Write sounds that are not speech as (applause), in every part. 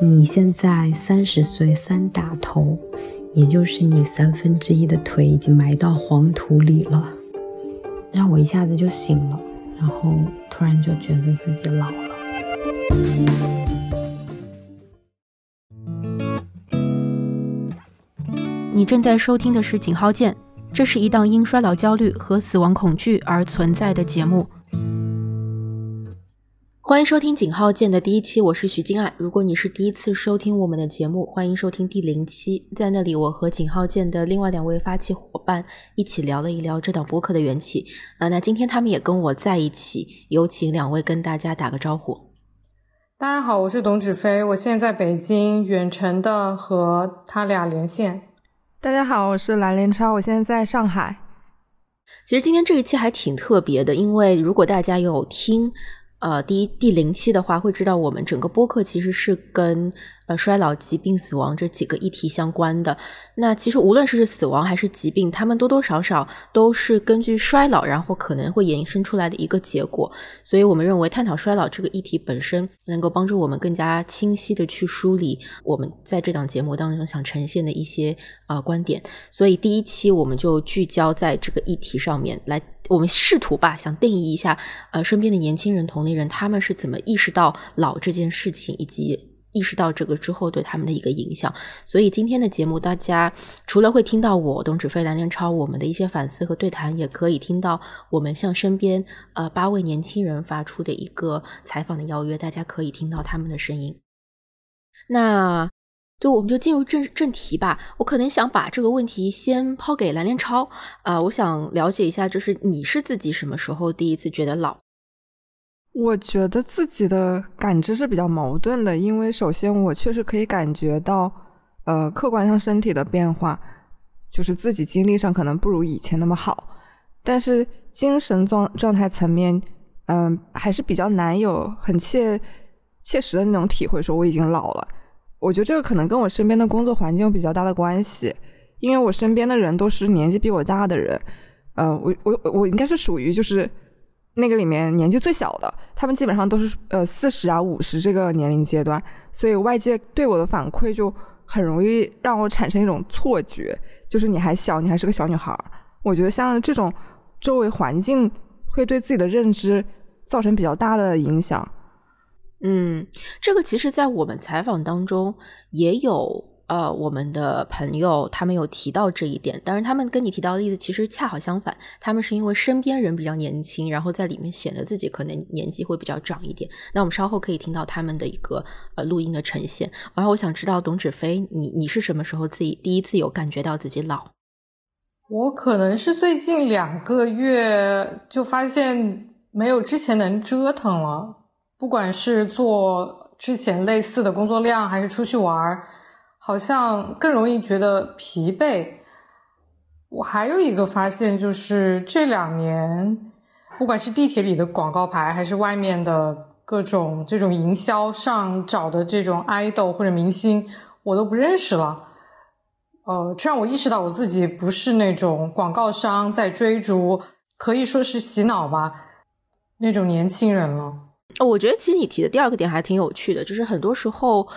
你现在三十岁三打头，也就是你三分之一的腿已经埋到黄土里了，让我一下子就醒了，然后突然就觉得自己老了。你正在收听的是《井号键》，这是一档因衰老焦虑和死亡恐惧而存在的节目。欢迎收听井号键的第一期，我是徐静爱。如果你是第一次收听我们的节目，欢迎收听第零期。在那里，我和井号键的另外两位发起伙伴一起聊了一聊这档播客的缘起。啊，那今天他们也跟我在一起，有请两位跟大家打个招呼。大家好，我是董芷飞，我现在在北京，远程的和他俩连线。大家好，我是蓝连超，我现在在上海。其实今天这一期还挺特别的，因为如果大家有听。呃，第一第零期的话，会知道我们整个播客其实是跟。呃，衰老、疾病、死亡这几个议题相关的，那其实无论是死亡还是疾病，他们多多少少都是根据衰老，然后可能会延伸出来的一个结果。所以我们认为，探讨衰老这个议题本身，能够帮助我们更加清晰的去梳理我们在这档节目当中想呈现的一些呃观点。所以第一期我们就聚焦在这个议题上面来，我们试图吧，想定义一下，呃，身边的年轻人、同龄人他们是怎么意识到老这件事情，以及。意识到这个之后对他们的一个影响，所以今天的节目，大家除了会听到我董芷飞、蓝连超我们的一些反思和对谈，也可以听到我们向身边呃八位年轻人发出的一个采访的邀约，大家可以听到他们的声音。那就我们就进入正正题吧。我可能想把这个问题先抛给蓝连超啊，我想了解一下，就是你是自己什么时候第一次觉得老？我觉得自己的感知是比较矛盾的，因为首先我确实可以感觉到，呃，客观上身体的变化，就是自己精力上可能不如以前那么好，但是精神状状态层面，嗯，还是比较难有很切切实的那种体会，说我已经老了。我觉得这个可能跟我身边的工作环境有比较大的关系，因为我身边的人都是年纪比我大的人，呃，我我我应该是属于就是。那个里面年纪最小的，他们基本上都是呃四十啊五十这个年龄阶段，所以外界对我的反馈就很容易让我产生一种错觉，就是你还小，你还是个小女孩。我觉得像这种周围环境会对自己的认知造成比较大的影响。嗯，这个其实，在我们采访当中也有。呃，我们的朋友他们有提到这一点，当然他们跟你提到的例子其实恰好相反，他们是因为身边人比较年轻，然后在里面显得自己可能年纪会比较长一点。那我们稍后可以听到他们的一个呃录音的呈现。然后我想知道董芷飞，你你是什么时候自己第一次有感觉到自己老？我可能是最近两个月就发现没有之前能折腾了，不管是做之前类似的工作量，还是出去玩儿。好像更容易觉得疲惫。我还有一个发现，就是这两年，不管是地铁里的广告牌，还是外面的各种这种营销上找的这种 idol 或者明星，我都不认识了。呃，这让我意识到我自己不是那种广告商在追逐，可以说是洗脑吧那种年轻人了。我觉得其实你提的第二个点还挺有趣的，就是很多时候。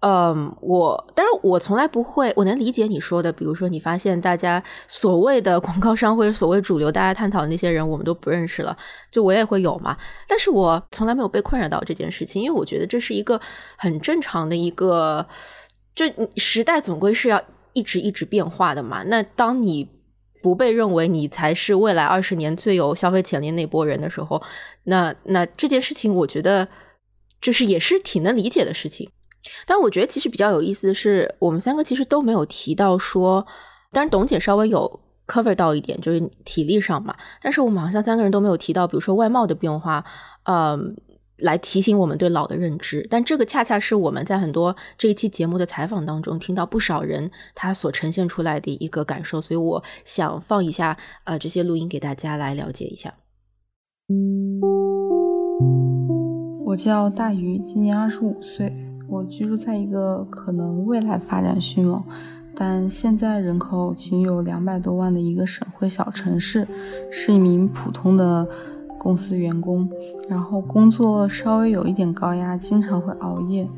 嗯，我，但是我从来不会，我能理解你说的，比如说你发现大家所谓的广告商或者所谓主流大家探讨的那些人，我们都不认识了，就我也会有嘛。但是我从来没有被困扰到这件事情，因为我觉得这是一个很正常的一个，就时代总归是要一直一直变化的嘛。那当你不被认为你才是未来二十年最有消费潜力那波人的时候，那那这件事情，我觉得就是也是挺能理解的事情。但我觉得其实比较有意思的是，我们三个其实都没有提到说，当然董姐稍微有 cover 到一点，就是体力上嘛。但是我们好像三个人都没有提到，比如说外貌的变化，嗯，来提醒我们对老的认知。但这个恰恰是我们在很多这一期节目的采访当中听到不少人他所呈现出来的一个感受，所以我想放一下呃这些录音给大家来了解一下。我叫大鱼，今年二十五岁。我居住在一个可能未来发展迅猛，但现在人口仅有两百多万的一个省会小城市，是一名普通的公司员工，然后工作稍微有一点高压，经常会熬夜。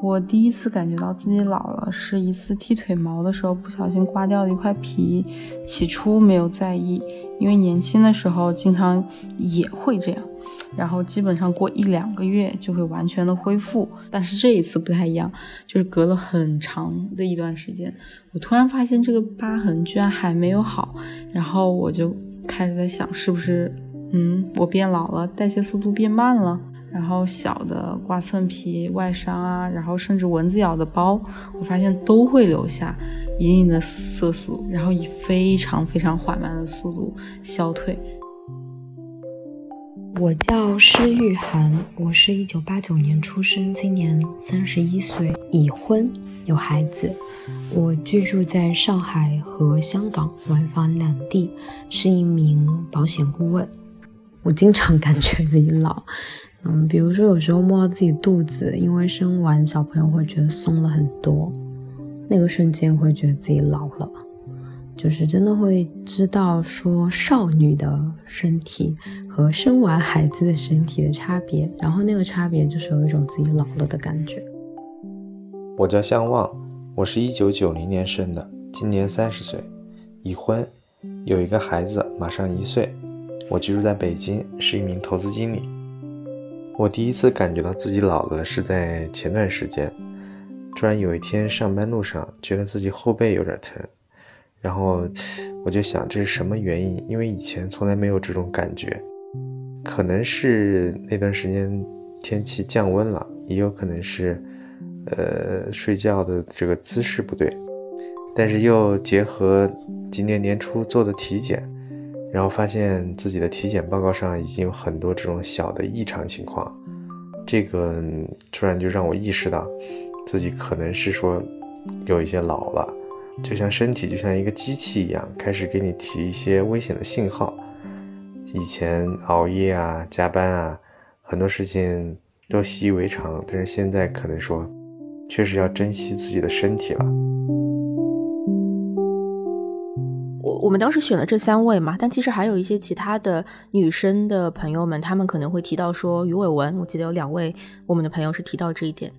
我第一次感觉到自己老了，是一次剃腿毛的时候不小心刮掉了一块皮。起初没有在意，因为年轻的时候经常也会这样。然后基本上过一两个月就会完全的恢复。但是这一次不太一样，就是隔了很长的一段时间，我突然发现这个疤痕居然还没有好。然后我就开始在想，是不是嗯我变老了，代谢速度变慢了？然后小的刮蹭皮、外伤啊，然后甚至蚊子咬的包，我发现都会留下一定的色素，然后以非常非常缓慢的速度消退。我叫施玉涵，我是一九八九年出生，今年三十一岁，已婚，有孩子。我居住在上海和香港往返两地，是一名保险顾问。我经常感觉自己老。嗯，比如说有时候摸到自己肚子，因为生完小朋友会觉得松了很多，那个瞬间会觉得自己老了，就是真的会知道说少女的身体和生完孩子的身体的差别，然后那个差别就是有一种自己老了的感觉。我叫向旺，我是一九九零年生的，今年三十岁，已婚，有一个孩子，马上一岁，我居住在北京，是一名投资经理。我第一次感觉到自己老了是在前段时间，突然有一天上班路上觉得自己后背有点疼，然后我就想这是什么原因？因为以前从来没有这种感觉，可能是那段时间天气降温了，也有可能是，呃，睡觉的这个姿势不对，但是又结合今年年初做的体检。然后发现自己的体检报告上已经有很多这种小的异常情况，这个突然就让我意识到，自己可能是说有一些老了，就像身体就像一个机器一样，开始给你提一些危险的信号。以前熬夜啊、加班啊，很多事情都习以为常，但是现在可能说，确实要珍惜自己的身体了。我我们当时选了这三位嘛，但其实还有一些其他的女生的朋友们，她们可能会提到说鱼尾纹。我记得有两位我们的朋友是提到这一点，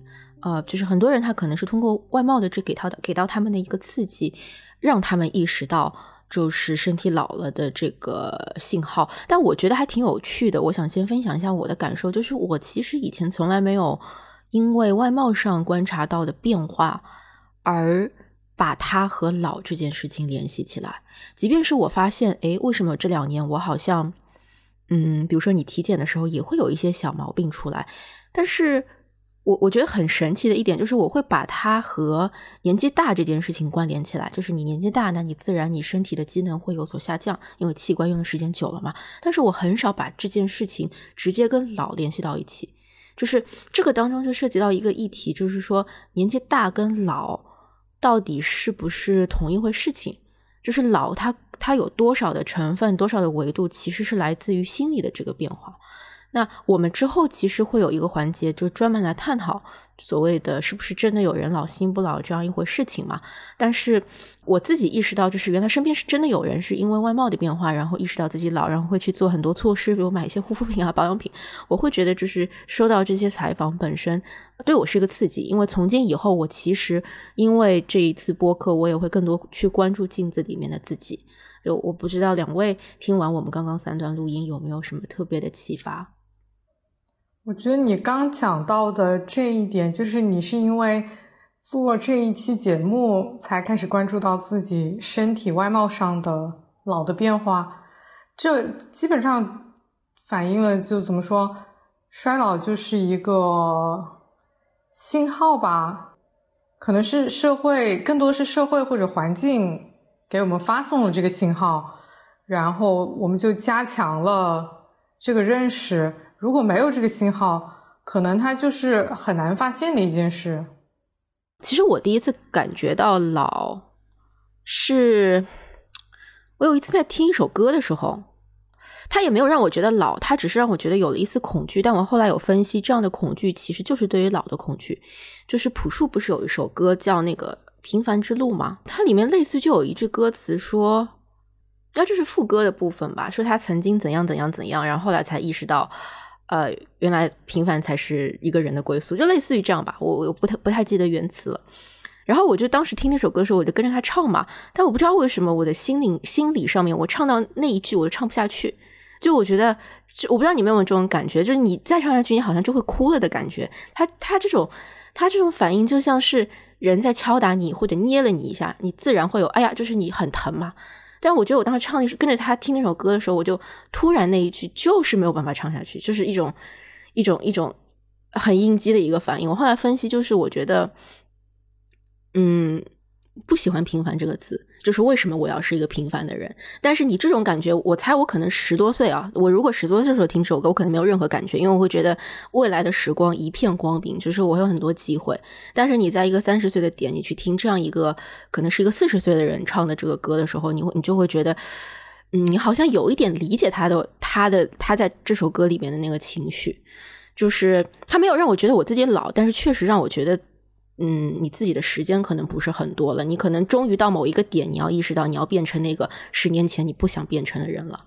呃，就是很多人他可能是通过外貌的这给他的给到他们的一个刺激，让他们意识到就是身体老了的这个信号。但我觉得还挺有趣的，我想先分享一下我的感受，就是我其实以前从来没有因为外貌上观察到的变化而。把它和老这件事情联系起来，即便是我发现，哎，为什么这两年我好像，嗯，比如说你体检的时候也会有一些小毛病出来，但是我我觉得很神奇的一点就是，我会把它和年纪大这件事情关联起来，就是你年纪大，那你自然你身体的机能会有所下降，因为器官用的时间久了嘛。但是我很少把这件事情直接跟老联系到一起，就是这个当中就涉及到一个议题，就是说年纪大跟老。到底是不是同一回事情？就是老，它它有多少的成分，多少的维度，其实是来自于心理的这个变化。那我们之后其实会有一个环节，就专门来探讨所谓的是不是真的有人老心不老这样一回事情嘛？但是我自己意识到，就是原来身边是真的有人是因为外貌的变化，然后意识到自己老，然后会去做很多措施，比如买一些护肤品啊、保养品。我会觉得，就是收到这些采访本身对我是一个刺激，因为从今以后，我其实因为这一次播客，我也会更多去关注镜子里面的自己。就我不知道两位听完我们刚刚三段录音有没有什么特别的启发？我觉得你刚讲到的这一点，就是你是因为做这一期节目才开始关注到自己身体外貌上的老的变化，这基本上反映了就怎么说，衰老就是一个信号吧，可能是社会更多是社会或者环境给我们发送了这个信号，然后我们就加强了这个认识。如果没有这个信号，可能它就是很难发现的一件事。其实我第一次感觉到老，是我有一次在听一首歌的时候，它也没有让我觉得老，它只是让我觉得有了一丝恐惧。但我后来有分析，这样的恐惧其实就是对于老的恐惧。就是朴树不是有一首歌叫那个《平凡之路》吗？它里面类似就有一句歌词说，那这是副歌的部分吧？说他曾经怎样怎样怎样，然后后来才意识到。呃，原来平凡才是一个人的归宿，就类似于这样吧。我我不太不太记得原词了。然后我就当时听那首歌的时候，我就跟着他唱嘛。但我不知道为什么，我的心灵心理上面，我唱到那一句我就唱不下去。就我觉得，我不知道你们有没有这种感觉，就是你再唱下去，你好像就会哭了的感觉。他他这种他这种反应，就像是人在敲打你或者捏了你一下，你自然会有哎呀，就是你很疼嘛。但我觉得我当时唱那首跟着他听那首歌的时候，我就突然那一句就是没有办法唱下去，就是一种一种一种很应激的一个反应。我后来分析，就是我觉得。嗯，不喜欢“平凡”这个词，就是为什么我要是一个平凡的人？但是你这种感觉，我猜我可能十多岁啊，我如果十多岁的时候听这首歌，我可能没有任何感觉，因为我会觉得未来的时光一片光明，就是我有很多机会。但是你在一个三十岁的点，你去听这样一个可能是一个四十岁的人唱的这个歌的时候，你会你就会觉得，嗯，你好像有一点理解他的他的他在这首歌里面的那个情绪，就是他没有让我觉得我自己老，但是确实让我觉得。嗯，你自己的时间可能不是很多了，你可能终于到某一个点，你要意识到你要变成那个十年前你不想变成的人了。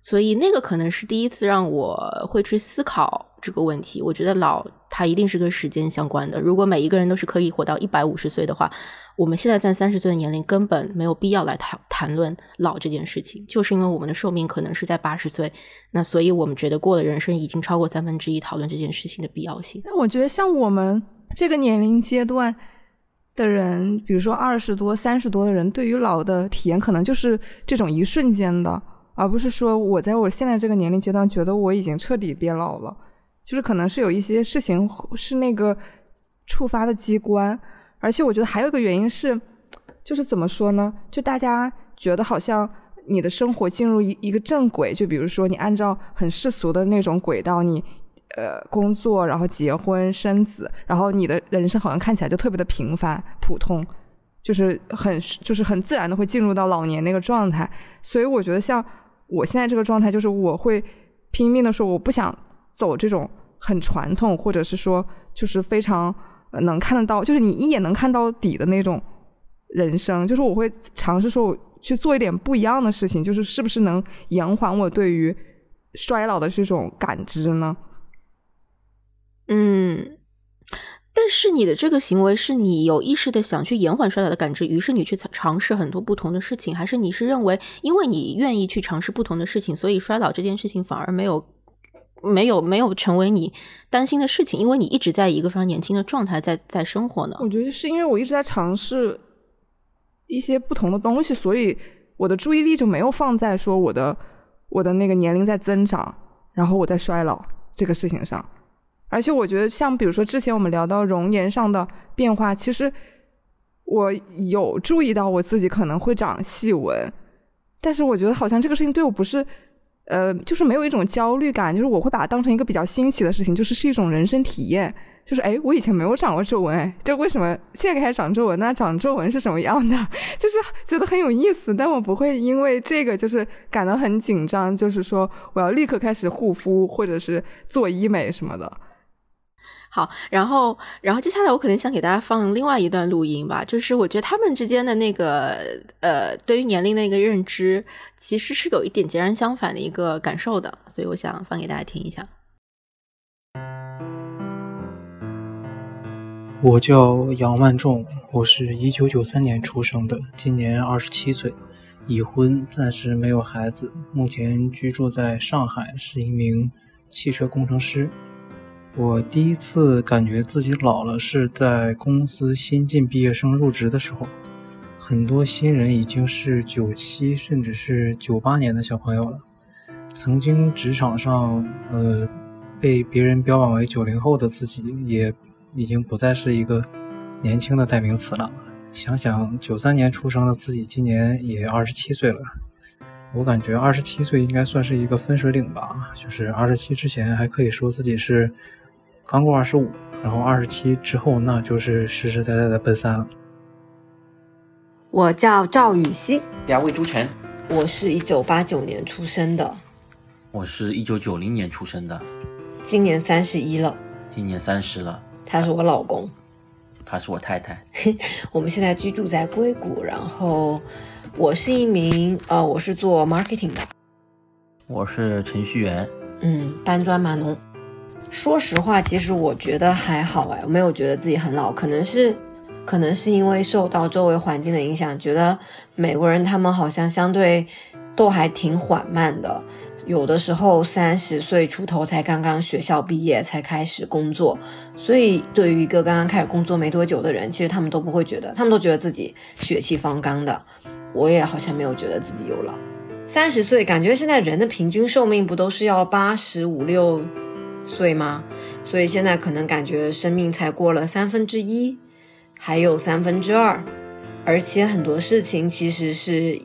所以那个可能是第一次让我会去思考这个问题。我觉得老它一定是跟时间相关的。如果每一个人都是可以活到一百五十岁的话，我们现在在三十岁的年龄根本没有必要来谈谈论老这件事情，就是因为我们的寿命可能是在八十岁，那所以我们觉得过了人生已经超过三分之一，讨论这件事情的必要性。那我觉得像我们。这个年龄阶段的人，比如说二十多、三十多的人，对于老的体验可能就是这种一瞬间的，而不是说我在我现在这个年龄阶段觉得我已经彻底变老了，就是可能是有一些事情是那个触发的机关，而且我觉得还有一个原因是，就是怎么说呢？就大家觉得好像你的生活进入一一个正轨，就比如说你按照很世俗的那种轨道，你。呃，工作，然后结婚生子，然后你的人生好像看起来就特别的平凡普通，就是很就是很自然的会进入到老年那个状态。所以我觉得像我现在这个状态，就是我会拼命的说，我不想走这种很传统，或者是说就是非常能看得到，就是你一眼能看到底的那种人生。就是我会尝试说，我去做一点不一样的事情，就是是不是能延缓我对于衰老的这种感知呢？嗯，但是你的这个行为是你有意识的想去延缓衰老的感知，于是你去尝试很多不同的事情，还是你是认为因为你愿意去尝试不同的事情，所以衰老这件事情反而没有没有没有成为你担心的事情？因为你一直在一个非常年轻的状态在在生活呢？我觉得是因为我一直在尝试一些不同的东西，所以我的注意力就没有放在说我的我的那个年龄在增长，然后我在衰老这个事情上。而且我觉得，像比如说之前我们聊到容颜上的变化，其实我有注意到我自己可能会长细纹，但是我觉得好像这个事情对我不是，呃，就是没有一种焦虑感，就是我会把它当成一个比较新奇的事情，就是是一种人生体验，就是哎，我以前没有长过皱纹，哎，就为什么现在开始长皱纹？那长皱纹是什么样的？(laughs) 就是觉得很有意思，但我不会因为这个就是感到很紧张，就是说我要立刻开始护肤或者是做医美什么的。好，然后，然后接下来我可能想给大家放另外一段录音吧，就是我觉得他们之间的那个呃，对于年龄的一个认知，其实是有一点截然相反的一个感受的，所以我想放给大家听一下。我叫杨万仲，我是一九九三年出生的，今年二十七岁，已婚，暂时没有孩子，目前居住在上海，是一名汽车工程师。我第一次感觉自己老了，是在公司新进毕业生入职的时候，很多新人已经是九七甚至是九八年的小朋友了。曾经职场上，呃，被别人标榜为九零后的自己，也已经不再是一个年轻的代名词了。想想九三年出生的自己，今年也二十七岁了，我感觉二十七岁应该算是一个分水岭吧，就是二十七之前还可以说自己是。刚过二十五，然后二十七之后，那就是实实在在的奔三了。我叫赵雨欣，叫魏朱晨，我是一九八九年出生的，我是一九九零年出生的，今年三十一了，今年三十了。他是我老公，他是我太太。(laughs) 我们现在居住在硅谷，然后我是一名呃，我是做 marketing 的，我是程序员。嗯，搬砖码农。说实话，其实我觉得还好哎，我没有觉得自己很老，可能是，可能是因为受到周围环境的影响，觉得美国人他们好像相对都还挺缓慢的，有的时候三十岁出头才刚刚学校毕业才开始工作，所以对于一个刚刚开始工作没多久的人，其实他们都不会觉得，他们都觉得自己血气方刚的。我也好像没有觉得自己有老，三十岁感觉现在人的平均寿命不都是要八十五六？岁吗？所以现在可能感觉生命才过了三分之一，还有三分之二，而且很多事情其实是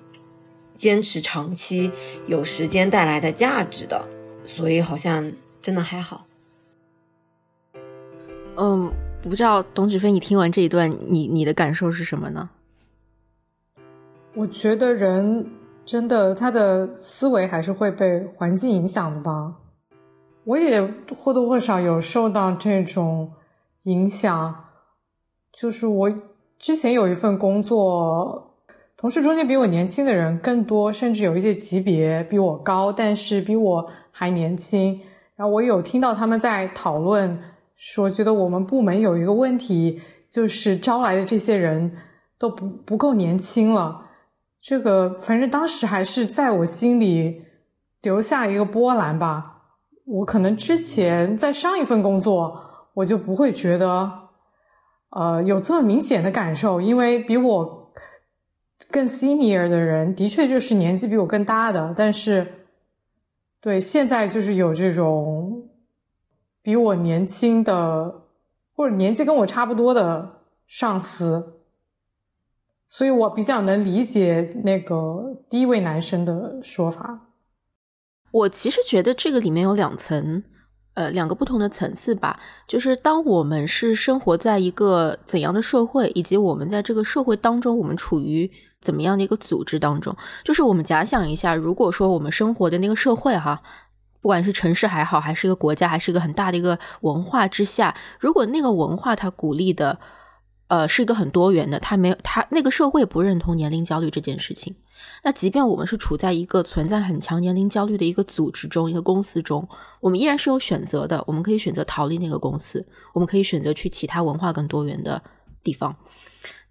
坚持长期有时间带来的价值的，所以好像真的还好。嗯，不知道董子飞，你听完这一段，你你的感受是什么呢？我觉得人真的他的思维还是会被环境影响的吧。我也或多或少有受到这种影响，就是我之前有一份工作，同事中间比我年轻的人更多，甚至有一些级别比我高，但是比我还年轻。然后我有听到他们在讨论，说觉得我们部门有一个问题，就是招来的这些人都不不够年轻了。这个反正当时还是在我心里留下一个波澜吧。我可能之前在上一份工作，我就不会觉得，呃，有这么明显的感受，因为比我更 senior 的人，的确就是年纪比我更大的，但是，对，现在就是有这种比我年轻的，或者年纪跟我差不多的上司，所以我比较能理解那个第一位男生的说法。我其实觉得这个里面有两层，呃，两个不同的层次吧。就是当我们是生活在一个怎样的社会，以及我们在这个社会当中，我们处于怎么样的一个组织当中。就是我们假想一下，如果说我们生活的那个社会哈，不管是城市还好，还是一个国家，还是一个很大的一个文化之下，如果那个文化它鼓励的，呃，是一个很多元的，它没有，它那个社会不认同年龄焦虑这件事情。那即便我们是处在一个存在很强年龄焦虑的一个组织中、一个公司中，我们依然是有选择的。我们可以选择逃离那个公司，我们可以选择去其他文化更多元的地方。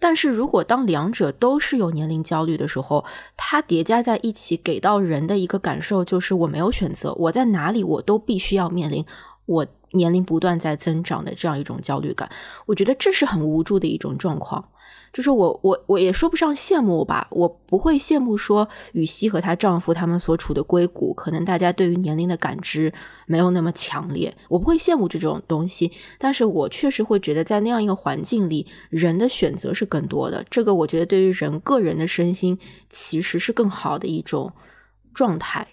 但是如果当两者都是有年龄焦虑的时候，它叠加在一起，给到人的一个感受就是我没有选择，我在哪里我都必须要面临我年龄不断在增长的这样一种焦虑感。我觉得这是很无助的一种状况。就是我我我也说不上羡慕吧，我不会羡慕说雨熙和她丈夫他们所处的硅谷，可能大家对于年龄的感知没有那么强烈，我不会羡慕这种东西。但是我确实会觉得，在那样一个环境里，人的选择是更多的。这个我觉得对于人个人的身心其实是更好的一种状态。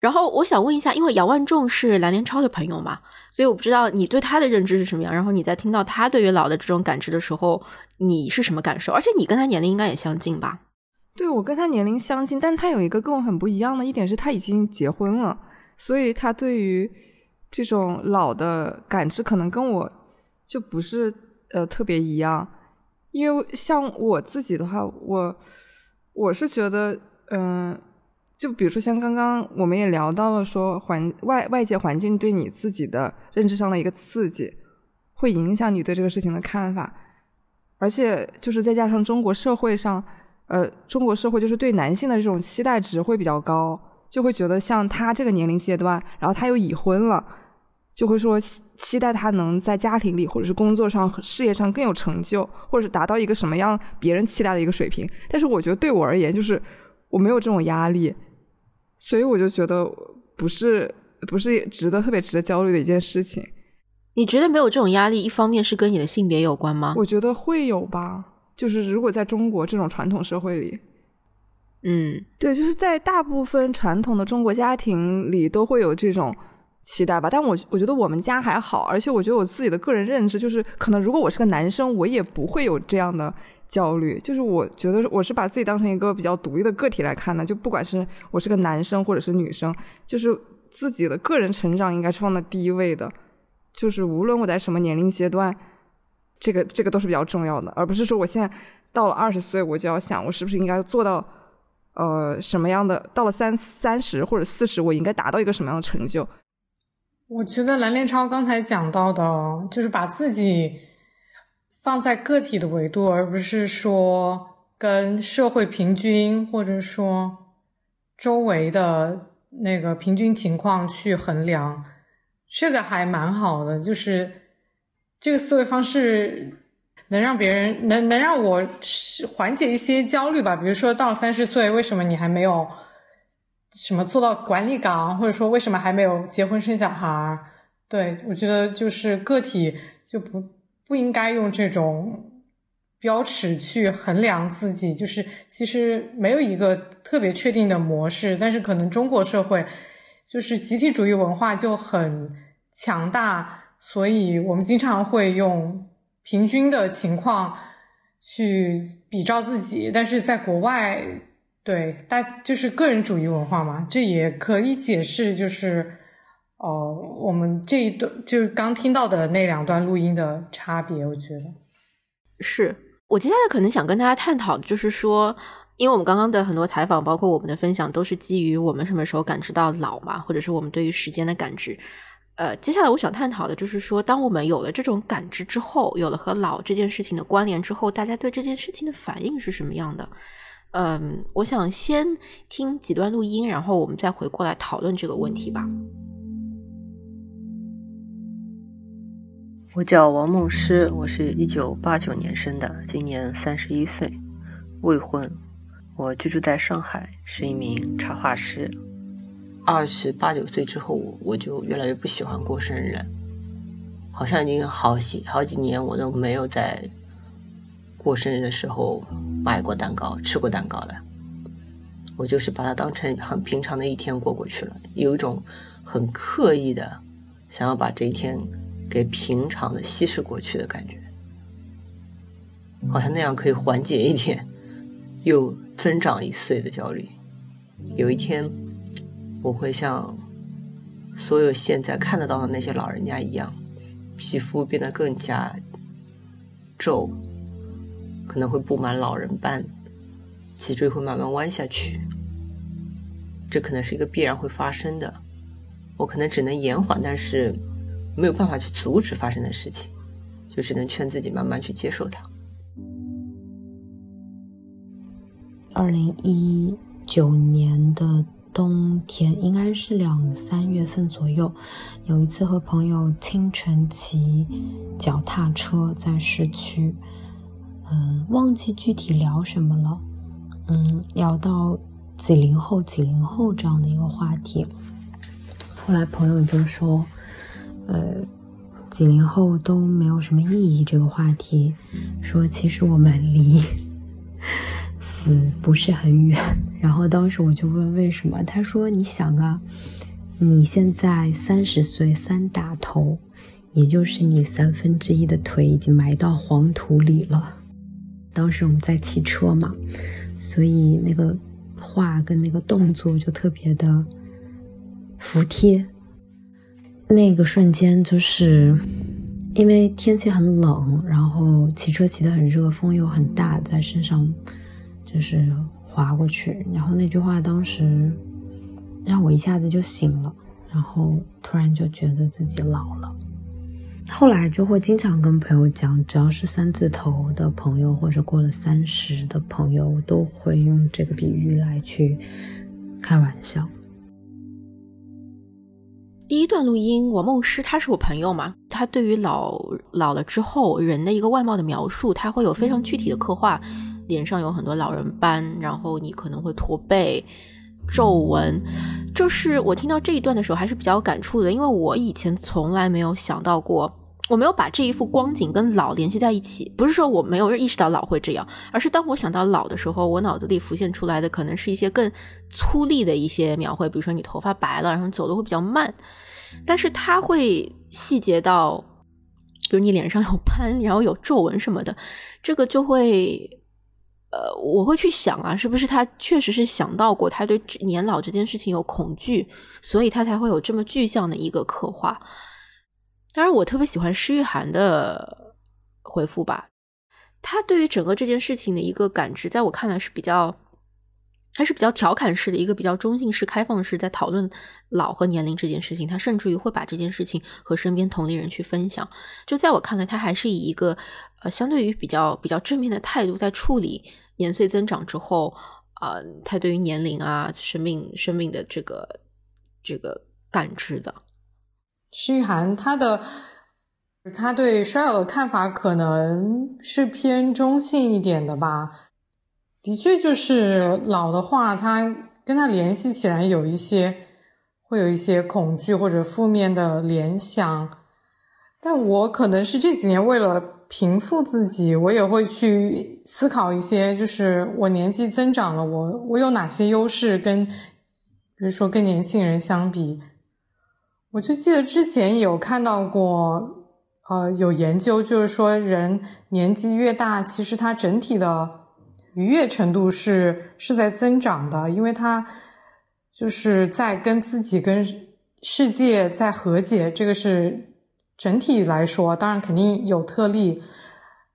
然后我想问一下，因为姚万仲是蓝连超的朋友嘛，所以我不知道你对他的认知是什么样。然后你在听到他对于老的这种感知的时候，你是什么感受？而且你跟他年龄应该也相近吧？对，我跟他年龄相近，但他有一个跟我很不一样的一点是，他已经结婚了，所以他对于这种老的感知可能跟我就不是呃特别一样。因为像我自己的话，我我是觉得嗯。就比如说，像刚刚我们也聊到了，说环外外界环境对你自己的认知上的一个刺激，会影响你对这个事情的看法，而且就是再加上中国社会上，呃，中国社会就是对男性的这种期待值会比较高，就会觉得像他这个年龄阶段，然后他又已婚了，就会说期待他能在家庭里或者是工作上、事业上更有成就，或者是达到一个什么样别人期待的一个水平。但是我觉得对我而言，就是我没有这种压力。所以我就觉得不是不是值得特别值得焦虑的一件事情。你觉得没有这种压力，一方面是跟你的性别有关吗？我觉得会有吧。就是如果在中国这种传统社会里，嗯，对，就是在大部分传统的中国家庭里都会有这种期待吧。但我我觉得我们家还好，而且我觉得我自己的个人认知就是，可能如果我是个男生，我也不会有这样的。焦虑就是我觉得我是把自己当成一个比较独立的个体来看的，就不管是我是个男生或者是女生，就是自己的个人成长应该是放在第一位的，就是无论我在什么年龄阶段，这个这个都是比较重要的，而不是说我现在到了二十岁，我就要想我是不是应该做到呃什么样的，到了三三十或者四十，我应该达到一个什么样的成就。我觉得蓝连超刚才讲到的，就是把自己放在个体的维度，而不是说跟社会平均或者说周围的那个平均情况去衡量，这个还蛮好的。就是这个思维方式能让别人能能让我缓解一些焦虑吧。比如说到了三十岁，为什么你还没有？什么做到管理岗，或者说为什么还没有结婚生小孩？对我觉得就是个体就不不应该用这种标尺去衡量自己，就是其实没有一个特别确定的模式，但是可能中国社会就是集体主义文化就很强大，所以我们经常会用平均的情况去比照自己，但是在国外。对，大就是个人主义文化嘛，这也可以解释，就是哦，我们这一段就是刚听到的那两段录音的差别，我觉得是我接下来可能想跟大家探讨，就是说，因为我们刚刚的很多采访，包括我们的分享，都是基于我们什么时候感知到老嘛，或者是我们对于时间的感知。呃，接下来我想探讨的就是说，当我们有了这种感知之后，有了和老这件事情的关联之后，大家对这件事情的反应是什么样的？嗯，我想先听几段录音，然后我们再回过来讨论这个问题吧。我叫王梦诗，我是一九八九年生的，今年三十一岁，未婚。我居住在上海，是一名插画师。二十八九岁之后，我就越来越不喜欢过生日了，好像已经好几好几年我都没有在。过生日的时候买过蛋糕，吃过蛋糕了，我就是把它当成很平常的一天过过去了，有一种很刻意的想要把这一天给平常的稀释过去的感觉，好像那样可以缓解一点又增长一岁的焦虑。有一天我会像所有现在看得到的那些老人家一样，皮肤变得更加皱。可能会布满老人斑，脊椎会慢慢弯下去，这可能是一个必然会发生的。我可能只能延缓，但是没有办法去阻止发生的事情，就只能劝自己慢慢去接受它。二零一九年的冬天，应该是两三月份左右，有一次和朋友清晨骑脚踏车在市区。嗯，忘记具体聊什么了。嗯，聊到几零后、几零后这样的一个话题。后来朋友就说：“呃，几零后都没有什么意义。”这个话题说，其实我们离死不是很远。(laughs) 然后当时我就问为什么，他说：“你想啊，你现在三十岁，三打头，也就是你三分之一的腿已经埋到黄土里了。”当时我们在骑车嘛，所以那个话跟那个动作就特别的服帖。那个瞬间就是因为天气很冷，然后骑车骑得很热，风又很大，在身上就是滑过去。然后那句话当时让我一下子就醒了，然后突然就觉得自己老了。后来就会经常跟朋友讲，只要是三字头的朋友或者过了三十的朋友，我都会用这个比喻来去开玩笑。第一段录音，王梦诗他是我朋友嘛，他对于老老了之后人的一个外貌的描述，他会有非常具体的刻画，脸上有很多老人斑，然后你可能会驼背、皱纹。这是我听到这一段的时候还是比较有感触的，因为我以前从来没有想到过。我没有把这一幅光景跟老联系在一起，不是说我没有意识到老会这样，而是当我想到老的时候，我脑子里浮现出来的可能是一些更粗粝的一些描绘，比如说你头发白了，然后走的会比较慢，但是它会细节到，比如你脸上有斑，然后有皱纹什么的，这个就会，呃，我会去想啊，是不是他确实是想到过他对年老这件事情有恐惧，所以他才会有这么具象的一个刻画。当然，我特别喜欢施玉涵的回复吧。他对于整个这件事情的一个感知，在我看来是比较它是比较调侃式的一个比较中性式、开放式，在讨论老和年龄这件事情。他甚至于会把这件事情和身边同龄人去分享。就在我看来，他还是以一个呃相对于比较比较正面的态度在处理年岁增长之后，呃，他对于年龄啊、生命、生命的这个这个感知的。施玉涵他的他对衰老的看法可能是偏中性一点的吧。的确，就是老的话，他跟他联系起来有一些，会有一些恐惧或者负面的联想。但我可能是这几年为了平复自己，我也会去思考一些，就是我年纪增长了，我我有哪些优势跟，比如说跟年轻人相比。我就记得之前有看到过，呃，有研究就是说，人年纪越大，其实他整体的。愉悦程度是是在增长的，因为他就是在跟自己、跟世界在和解。这个是整体来说，当然肯定有特例。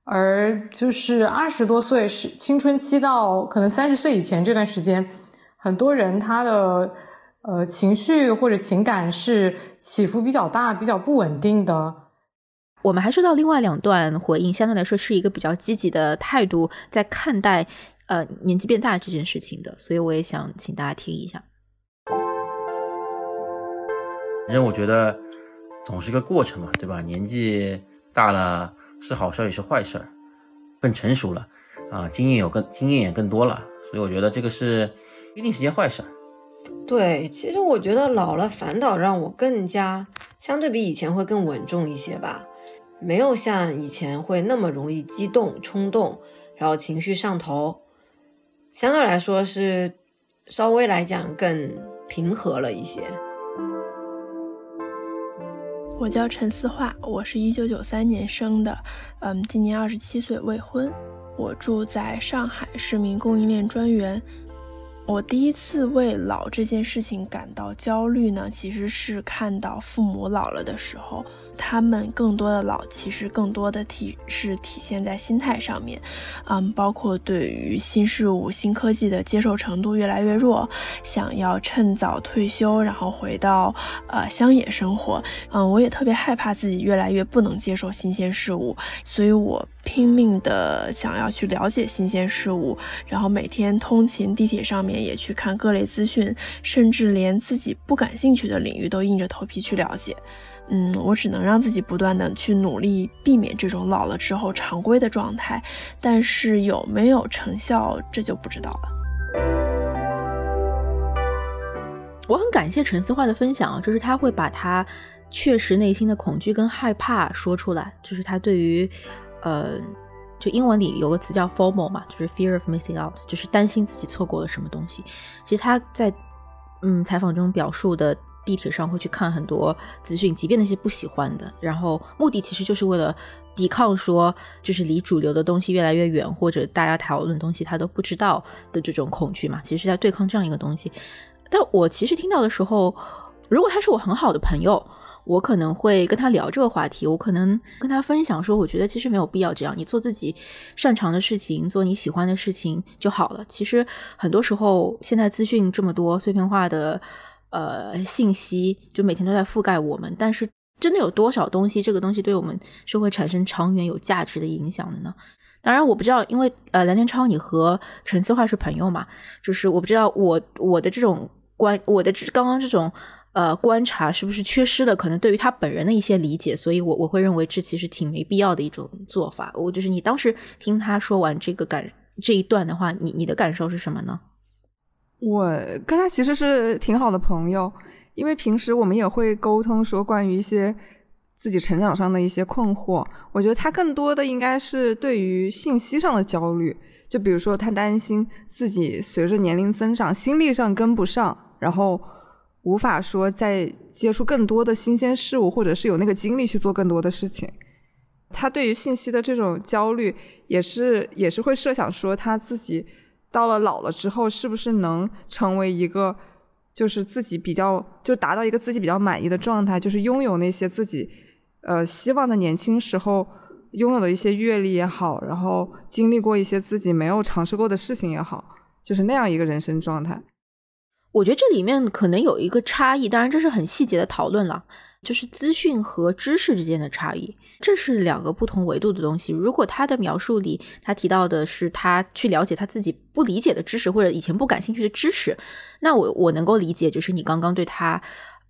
而就是二十多岁是青春期到可能三十岁以前这段时间，很多人他的呃情绪或者情感是起伏比较大、比较不稳定的。我们还收到另外两段回应，相对来说是一个比较积极的态度在看待呃年纪变大这件事情的，所以我也想请大家听一下。反正我觉得总是一个过程嘛，对吧？年纪大了是好事也是坏事，更成熟了啊，经验有更经验也更多了，所以我觉得这个是一定是件坏事。对，其实我觉得老了反倒让我更加相对比以前会更稳重一些吧。没有像以前会那么容易激动、冲动，然后情绪上头，相对来说是稍微来讲更平和了一些。我叫陈思桦，我是一九九三年生的，嗯，今年二十七岁，未婚，我住在上海，是名供应链专员。我第一次为老这件事情感到焦虑呢，其实是看到父母老了的时候。他们更多的老，其实更多的体是体现在心态上面，嗯，包括对于新事物、新科技的接受程度越来越弱，想要趁早退休，然后回到呃乡野生活。嗯，我也特别害怕自己越来越不能接受新鲜事物，所以我拼命的想要去了解新鲜事物，然后每天通勤地铁上面也去看各类资讯，甚至连自己不感兴趣的领域都硬着头皮去了解。嗯，我只能让自己不断的去努力，避免这种老了之后常规的状态，但是有没有成效，这就不知道了。我很感谢陈思化的分享啊，就是他会把他确实内心的恐惧跟害怕说出来，就是他对于，呃，就英文里有个词叫 “formal” 嘛，就是 “fear of missing out”，就是担心自己错过了什么东西。其实他在嗯采访中表述的。地铁上会去看很多资讯，即便那些不喜欢的，然后目的其实就是为了抵抗说，就是离主流的东西越来越远，或者大家讨论的东西他都不知道的这种恐惧嘛，其实是在对抗这样一个东西。但我其实听到的时候，如果他是我很好的朋友，我可能会跟他聊这个话题，我可能跟他分享说，我觉得其实没有必要这样，你做自己擅长的事情，做你喜欢的事情就好了。其实很多时候，现在资讯这么多，碎片化的。呃，信息就每天都在覆盖我们，但是真的有多少东西，这个东西对我们是会产生长远有价值的影响的呢？当然，我不知道，因为呃，梁天超，你和陈思化是朋友嘛，就是我不知道我我的这种观，我的刚刚这种呃观察是不是缺失了？可能对于他本人的一些理解，所以我我会认为这其实挺没必要的一种做法。我就是你当时听他说完这个感这一段的话，你你的感受是什么呢？我跟他其实是挺好的朋友，因为平时我们也会沟通，说关于一些自己成长上的一些困惑。我觉得他更多的应该是对于信息上的焦虑，就比如说他担心自己随着年龄增长，心力上跟不上，然后无法说再接触更多的新鲜事物，或者是有那个精力去做更多的事情。他对于信息的这种焦虑，也是也是会设想说他自己。到了老了之后，是不是能成为一个，就是自己比较，就达到一个自己比较满意的状态，就是拥有那些自己，呃，希望的年轻时候拥有的一些阅历也好，然后经历过一些自己没有尝试过的事情也好，就是那样一个人生状态。我觉得这里面可能有一个差异，当然这是很细节的讨论了，就是资讯和知识之间的差异，这是两个不同维度的东西。如果他的描述里他提到的是他去了解他自己不理解的知识或者以前不感兴趣的知识，那我我能够理解，就是你刚刚对他。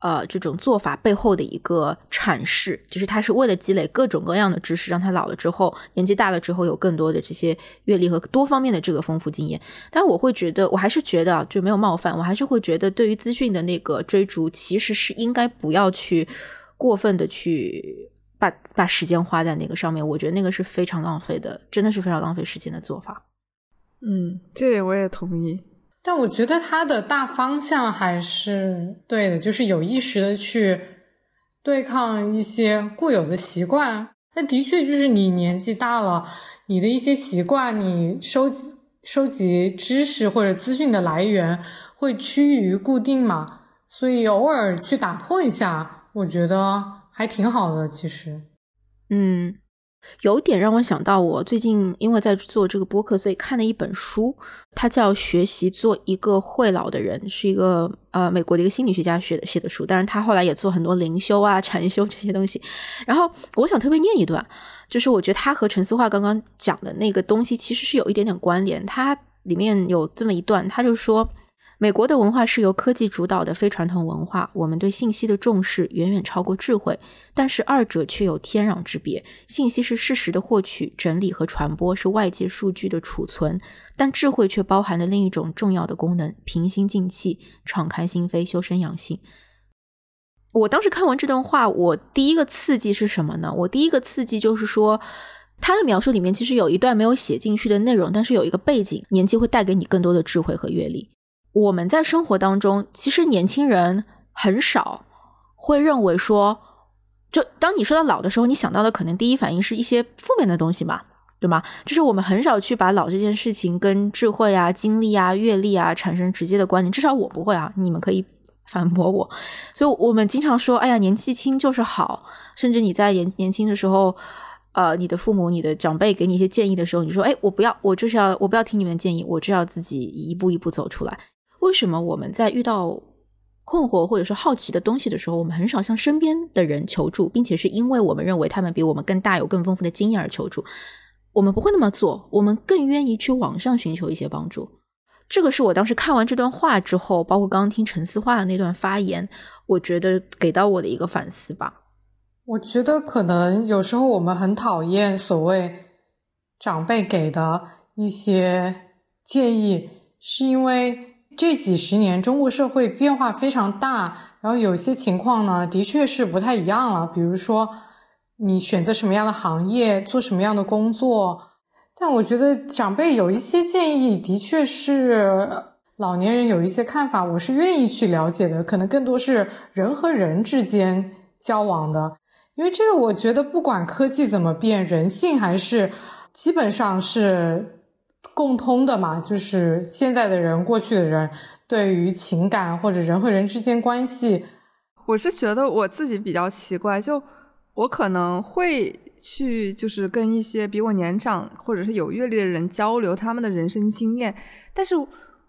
呃，这种做法背后的一个阐释，就是他是为了积累各种各样的知识，让他老了之后，年纪大了之后有更多的这些阅历和多方面的这个丰富经验。但我会觉得，我还是觉得就没有冒犯，我还是会觉得，对于资讯的那个追逐，其实是应该不要去过分的去把把时间花在那个上面。我觉得那个是非常浪费的，真的是非常浪费时间的做法。嗯，这点我也同意。但我觉得他的大方向还是对的，就是有意识的去对抗一些固有的习惯。那的确就是你年纪大了，你的一些习惯，你收集收集知识或者资讯的来源会趋于固定嘛，所以偶尔去打破一下，我觉得还挺好的。其实，嗯。有点让我想到，我最近因为在做这个播客，所以看了一本书，它叫《学习做一个会老的人》，是一个呃美国的一个心理学家写的写的书。但是，他后来也做很多灵修啊、禅修这些东西。然后，我想特别念一段，就是我觉得他和陈思化刚刚讲的那个东西其实是有一点点关联。它里面有这么一段，他就说。美国的文化是由科技主导的非传统文化，我们对信息的重视远远超过智慧，但是二者却有天壤之别。信息是事实的获取、整理和传播，是外界数据的储存，但智慧却包含了另一种重要的功能：平心静气、敞开心扉、修身养性。我当时看完这段话，我第一个刺激是什么呢？我第一个刺激就是说，他的描述里面其实有一段没有写进去的内容，但是有一个背景，年纪会带给你更多的智慧和阅历。我们在生活当中，其实年轻人很少会认为说，就当你说到老的时候，你想到的可能第一反应是一些负面的东西嘛，对吗？就是我们很少去把老这件事情跟智慧啊、经历啊、阅历啊产生直接的关联，至少我不会啊。你们可以 (laughs) 反驳我。所以，我们经常说，哎呀，年纪轻就是好。甚至你在年年轻的时候，呃，你的父母、你的长辈给你一些建议的时候，你说，哎，我不要，我就是要，我不要听你们的建议，我就要自己一步一步走出来。为什么我们在遇到困惑或者说好奇的东西的时候，我们很少向身边的人求助，并且是因为我们认为他们比我们更大、有更丰富的经验而求助？我们不会那么做，我们更愿意去网上寻求一些帮助。这个是我当时看完这段话之后，包括刚刚听陈思化的那段发言，我觉得给到我的一个反思吧。我觉得可能有时候我们很讨厌所谓长辈给的一些建议，是因为。这几十年，中国社会变化非常大，然后有些情况呢，的确是不太一样了。比如说，你选择什么样的行业，做什么样的工作，但我觉得长辈有一些建议，的确是老年人有一些看法，我是愿意去了解的。可能更多是人和人之间交往的，因为这个，我觉得不管科技怎么变，人性还是基本上是。共通的嘛，就是现在的人、过去的人对于情感或者人和人之间关系，我是觉得我自己比较奇怪，就我可能会去就是跟一些比我年长或者是有阅历的人交流他们的人生经验，但是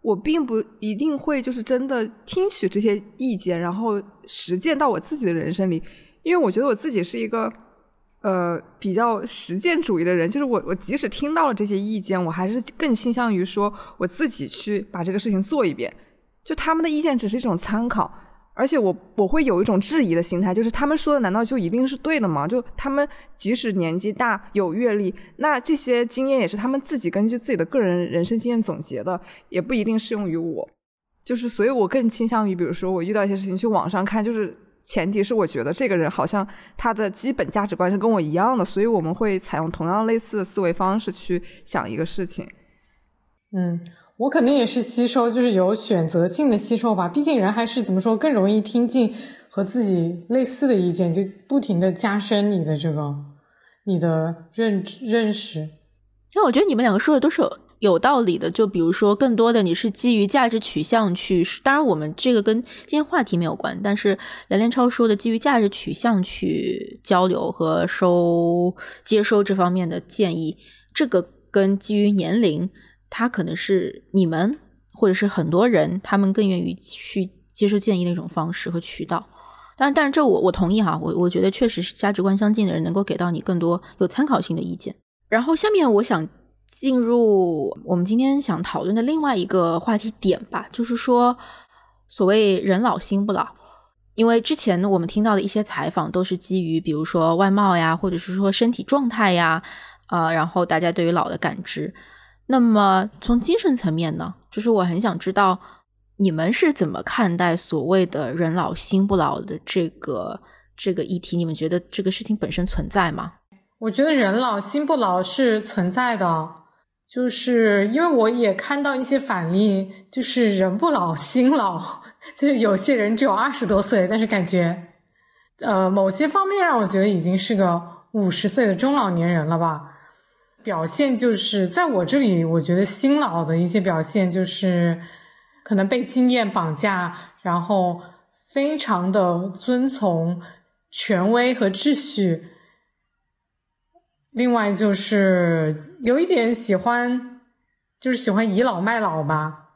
我并不一定会就是真的听取这些意见，然后实践到我自己的人生里，因为我觉得我自己是一个。呃，比较实践主义的人，就是我，我即使听到了这些意见，我还是更倾向于说我自己去把这个事情做一遍。就他们的意见只是一种参考，而且我我会有一种质疑的心态，就是他们说的难道就一定是对的吗？就他们即使年纪大有阅历，那这些经验也是他们自己根据自己的个人人生经验总结的，也不一定适用于我。就是，所以我更倾向于，比如说我遇到一些事情去网上看，就是。前提是我觉得这个人好像他的基本价值观是跟我一样的，所以我们会采用同样类似的思维方式去想一个事情。嗯，我肯定也是吸收，就是有选择性的吸收吧。毕竟人还是怎么说更容易听进和自己类似的意见，就不停的加深你的这个你的认认识。那我觉得你们两个说的都是。有道理的，就比如说，更多的你是基于价值取向去，当然我们这个跟今天话题没有关，但是梁连超说的基于价值取向去交流和收接收这方面的建议，这个跟基于年龄，它可能是你们或者是很多人他们更愿意去接受建议的一种方式和渠道。但但是这我我同意哈，我我觉得确实是价值观相近的人能够给到你更多有参考性的意见。然后下面我想进入我们今天想讨论的另外一个话题点吧，就是说所谓人老心不老，因为之前呢我们听到的一些采访都是基于比如说外貌呀，或者是说身体状态呀，啊，然后大家对于老的感知。那么从精神层面呢，就是我很想知道。你们是怎么看待所谓的人老心不老的这个这个议题？你们觉得这个事情本身存在吗？我觉得人老心不老是存在的，就是因为我也看到一些反例，就是人不老心老，就有些人只有二十多岁，但是感觉呃某些方面让我觉得已经是个五十岁的中老年人了吧。表现就是在我这里，我觉得心老的一些表现就是。可能被经验绑架，然后非常的遵从权威和秩序。另外就是有一点喜欢，就是喜欢倚老卖老吧。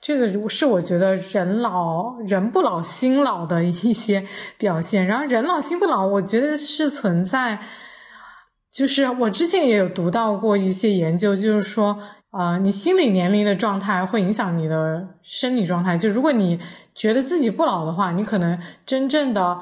这个是我觉得人老人不老心老的一些表现。然后人老心不老，我觉得是存在。就是我之前也有读到过一些研究，就是说。啊，你心理年龄的状态会影响你的生理状态。就如果你觉得自己不老的话，你可能真正的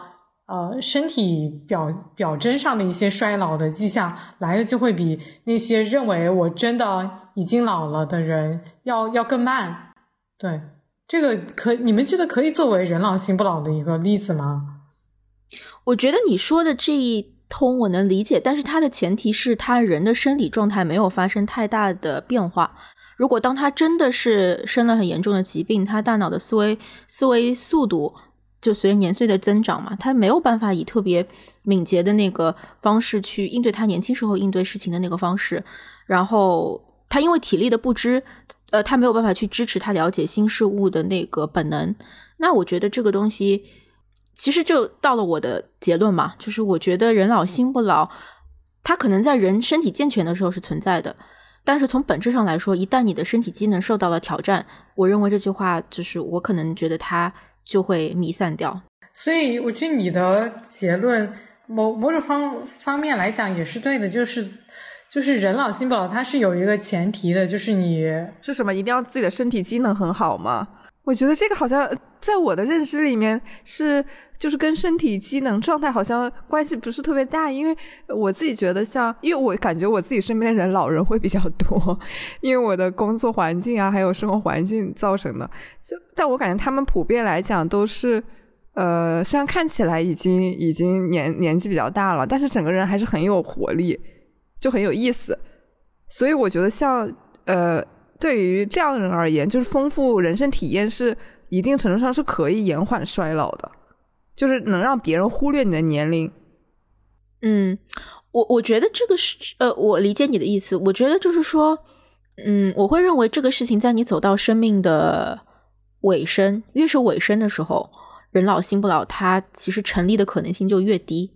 呃身体表表征上的一些衰老的迹象来的就会比那些认为我真的已经老了的人要要更慢。对，这个可你们觉得可以作为人老心不老的一个例子吗？我觉得你说的这一。通我能理解，但是它的前提是他人的生理状态没有发生太大的变化。如果当他真的是生了很严重的疾病，他大脑的思维思维速度就随着年岁的增长嘛，他没有办法以特别敏捷的那个方式去应对他年轻时候应对事情的那个方式。然后他因为体力的不支，呃，他没有办法去支持他了解新事物的那个本能。那我觉得这个东西。其实就到了我的结论嘛，就是我觉得人老心不老，他可能在人身体健全的时候是存在的，但是从本质上来说，一旦你的身体机能受到了挑战，我认为这句话就是我可能觉得它就会弥散掉。所以我觉得你的结论某某种方方面来讲也是对的，就是就是人老心不老，它是有一个前提的，就是你是什么一定要自己的身体机能很好吗？我觉得这个好像在我的认知里面是，就是跟身体机能状态好像关系不是特别大，因为我自己觉得像，因为我感觉我自己身边的人老人会比较多，因为我的工作环境啊，还有生活环境造成的。就但我感觉他们普遍来讲都是，呃，虽然看起来已经已经年年纪比较大了，但是整个人还是很有活力，就很有意思。所以我觉得像，呃。对于这样的人而言，就是丰富人生体验是一定程度上是可以延缓衰老的，就是能让别人忽略你的年龄。嗯，我我觉得这个是呃，我理解你的意思。我觉得就是说，嗯，我会认为这个事情在你走到生命的尾声，越是尾声的时候，人老心不老，它其实成立的可能性就越低。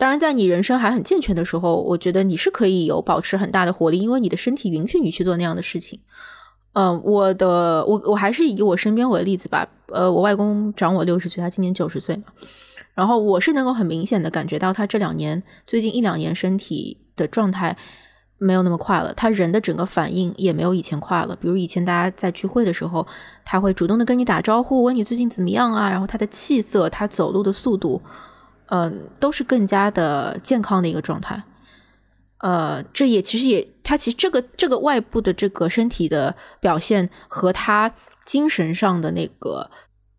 当然，在你人生还很健全的时候，我觉得你是可以有保持很大的活力，因为你的身体允许你去做那样的事情。嗯，我的我我还是以我身边为例子吧。呃，我外公长我六十岁，他今年九十岁嘛。然后我是能够很明显的感觉到，他这两年最近一两年身体的状态没有那么快了，他人的整个反应也没有以前快了。比如以前大家在聚会的时候，他会主动的跟你打招呼，问你最近怎么样啊，然后他的气色，他走路的速度。嗯，都是更加的健康的一个状态，呃，这也其实也，他其实这个这个外部的这个身体的表现和他精神上的那个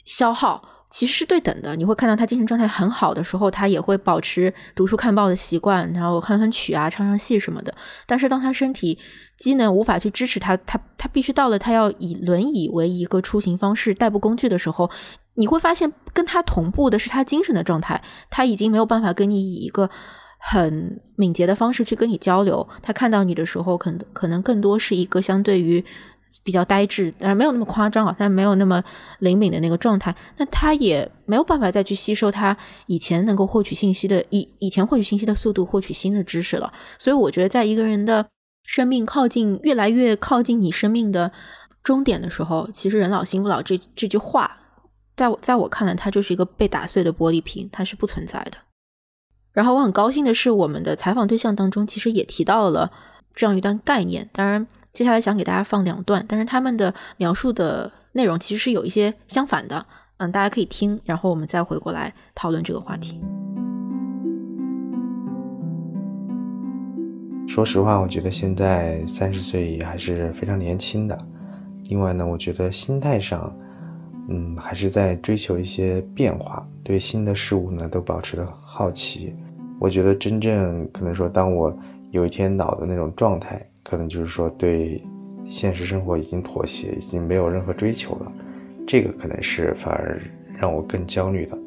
消耗其实是对等的。你会看到他精神状态很好的时候，他也会保持读书看报的习惯，然后哼哼曲啊，唱唱戏什么的。但是当他身体机能无法去支持他，他他必须到了他要以轮椅为一个出行方式代步工具的时候。你会发现，跟他同步的是他精神的状态，他已经没有办法跟你以一个很敏捷的方式去跟你交流。他看到你的时候，可能可能更多是一个相对于比较呆滞，但是没有那么夸张啊，但没有那么灵敏的那个状态。那他也没有办法再去吸收他以前能够获取信息的以以前获取信息的速度，获取新的知识了。所以，我觉得，在一个人的生命靠近越来越靠近你生命的。终点的时候，其实“人老心不老”这这句话，在我在我看来，它就是一个被打碎的玻璃瓶，它是不存在的。然后我很高兴的是，我们的采访对象当中其实也提到了这样一段概念。当然，接下来想给大家放两段，但是他们的描述的内容其实是有一些相反的。嗯，大家可以听，然后我们再回过来讨论这个话题。说实话，我觉得现在三十岁还是非常年轻的。另外呢，我觉得心态上，嗯，还是在追求一些变化，对新的事物呢都保持着好奇。我觉得真正可能说，当我有一天老的那种状态，可能就是说对现实生活已经妥协，已经没有任何追求了。这个可能是反而让我更焦虑的。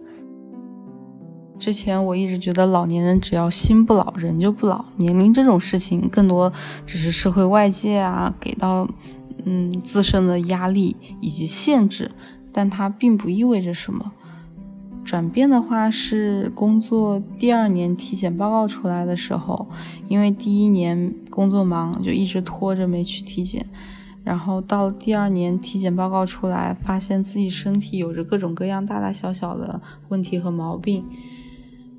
之前我一直觉得老年人只要心不老，人就不老。年龄这种事情，更多只是社会外界啊给到嗯自身的压力以及限制，但它并不意味着什么。转变的话是工作第二年体检报告出来的时候，因为第一年工作忙，就一直拖着没去体检。然后到了第二年体检报告出来，发现自己身体有着各种各样大大小小的问题和毛病。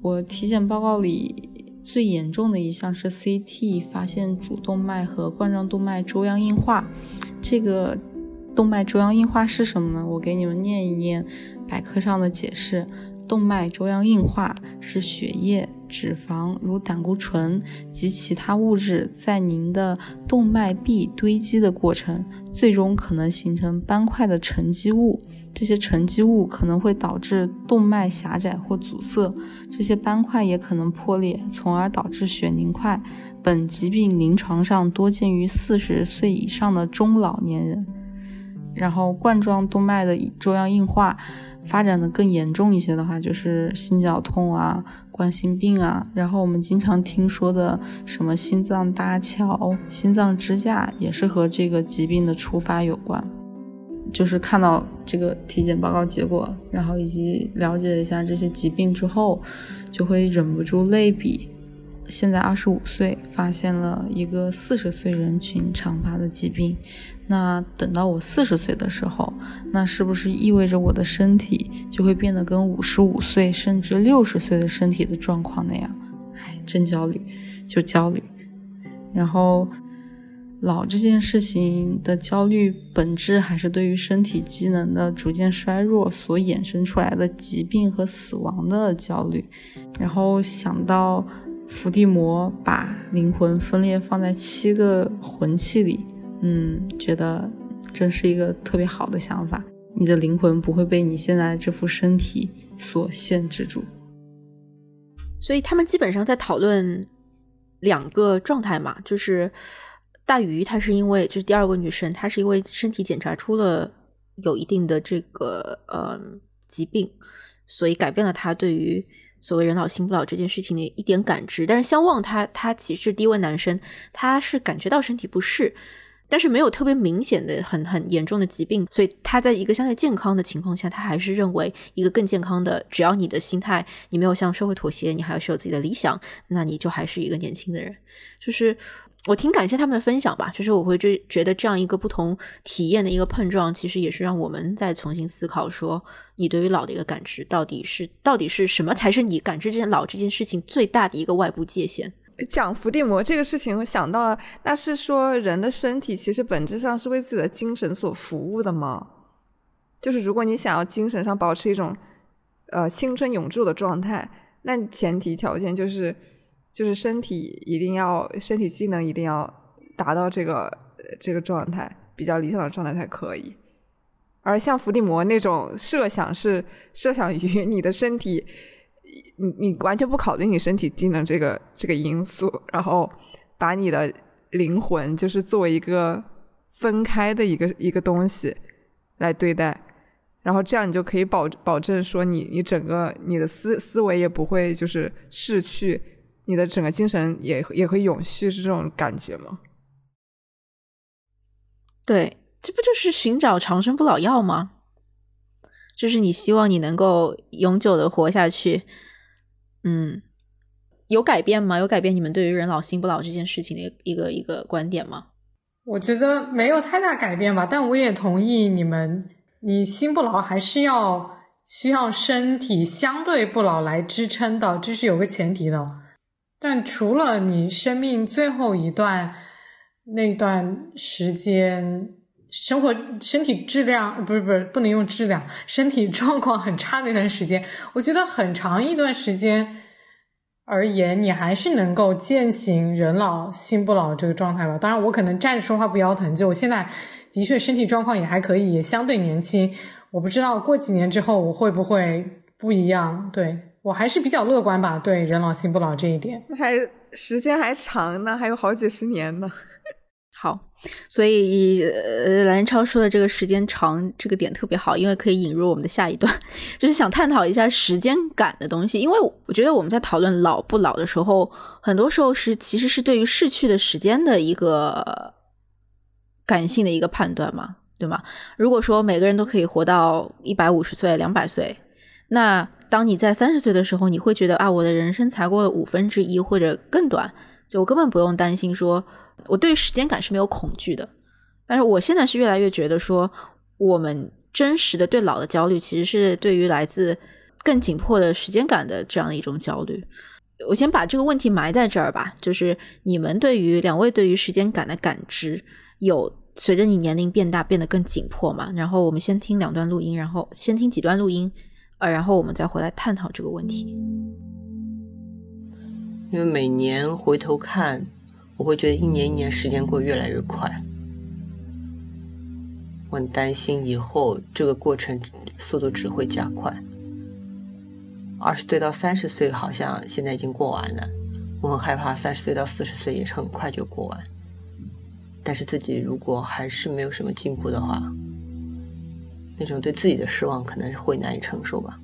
我体检报告里最严重的一项是 CT，发现主动脉和冠状动脉粥样硬化。这个动脉粥样硬化是什么呢？我给你们念一念百科上的解释。动脉粥样硬化是血液、脂肪如胆固醇及其他物质在您的动脉壁堆积的过程，最终可能形成斑块的沉积物。这些沉积物可能会导致动脉狭窄或阻塞，这些斑块也可能破裂，从而导致血凝块。本疾病临床上多见于四十岁以上的中老年人。然后冠状动脉的粥样硬化。发展的更严重一些的话，就是心绞痛啊、冠心病啊，然后我们经常听说的什么心脏搭桥、心脏支架，也是和这个疾病的触发有关。就是看到这个体检报告结果，然后以及了解一下这些疾病之后，就会忍不住类比。现在二十五岁，发现了一个四十岁人群常发的疾病。那等到我四十岁的时候，那是不是意味着我的身体就会变得跟五十五岁甚至六十岁的身体的状况那样？哎，真焦虑，就焦虑。然后，老这件事情的焦虑本质还是对于身体机能的逐渐衰弱所衍生出来的疾病和死亡的焦虑。然后想到伏地魔把灵魂分裂放在七个魂器里。嗯，觉得真是一个特别好的想法。你的灵魂不会被你现在这副身体所限制住。所以他们基本上在讨论两个状态嘛，就是大鱼她是因为就是第二位女生，她是因为身体检查出了有一定的这个呃疾病，所以改变了她对于所谓人老心不老这件事情的一点感知。但是相望他他其实第一位男生，他是感觉到身体不适。但是没有特别明显的很很严重的疾病，所以他在一个相对健康的情况下，他还是认为一个更健康的，只要你的心态你没有向社会妥协，你还是有自己的理想，那你就还是一个年轻的人。就是我挺感谢他们的分享吧，就是我会觉觉得这样一个不同体验的一个碰撞，其实也是让我们再重新思考说，你对于老的一个感知到底是到底是什么才是你感知这件老这件事情最大的一个外部界限。讲伏地魔这个事情，我想到了，那是说人的身体其实本质上是为自己的精神所服务的吗？就是如果你想要精神上保持一种呃青春永驻的状态，那前提条件就是就是身体一定要身体机能一定要达到这个这个状态比较理想的状态才可以。而像伏地魔那种设想是设想于你的身体。你你完全不考虑你身体机能这个这个因素，然后把你的灵魂就是作为一个分开的一个一个东西来对待，然后这样你就可以保保证说你你整个你的思思维也不会就是逝去，你的整个精神也也会永续，是这种感觉吗？对，这不就是寻找长生不老药吗？就是你希望你能够永久的活下去。嗯，有改变吗？有改变你们对于人老心不老这件事情的一个一个观点吗？我觉得没有太大改变吧，但我也同意你们，你心不老还是要需要身体相对不老来支撑的，这是有个前提的。但除了你生命最后一段那段时间，生活身体质量不是不是不能用质量，身体状况很差那段时间，我觉得很长一段时间。而言，你还是能够践行人老心不老这个状态吧。当然，我可能站着说话不腰疼，就我现在的确身体状况也还可以，也相对年轻。我不知道过几年之后我会不会不一样。对我还是比较乐观吧，对人老心不老这一点。那还时间还长呢，还有好几十年呢。(laughs) 好，所以呃，蓝超说的这个时间长这个点特别好，因为可以引入我们的下一段，(laughs) 就是想探讨一下时间感的东西。因为我觉得我们在讨论老不老的时候，很多时候是其实是对于逝去的时间的一个感性的一个判断嘛，对吗？如果说每个人都可以活到一百五十岁、两百岁，那当你在三十岁的时候，你会觉得啊，我的人生才过了五分之一或者更短，就我根本不用担心说。我对时间感是没有恐惧的，但是我现在是越来越觉得说，我们真实的对老的焦虑，其实是对于来自更紧迫的时间感的这样的一种焦虑。我先把这个问题埋在这儿吧，就是你们对于两位对于时间感的感知，有随着你年龄变大变得更紧迫吗？然后我们先听两段录音，然后先听几段录音，呃，然后我们再回来探讨这个问题。因为每年回头看。我会觉得一年一年时间过越来越快，我很担心以后这个过程速度只会加快。二十岁到三十岁好像现在已经过完了，我很害怕三十岁到四十岁也是很快就过完。但是自己如果还是没有什么进步的话，那种对自己的失望可能是会难以承受吧。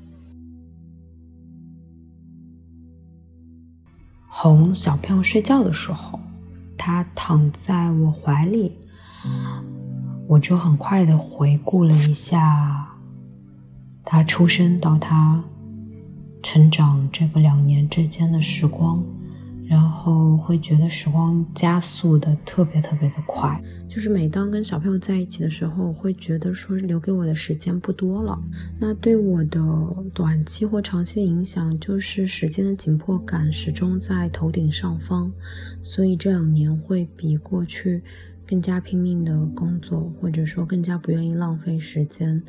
哄小朋友睡觉的时候。他躺在我怀里，我就很快的回顾了一下他出生到他成长这个两年之间的时光。然后会觉得时光加速的特别特别的快，就是每当跟小朋友在一起的时候，会觉得说留给我的时间不多了。那对我的短期或长期的影响，就是时间的紧迫感始终在头顶上方，所以这两年会比过去更加拼命的工作，或者说更加不愿意浪费时间。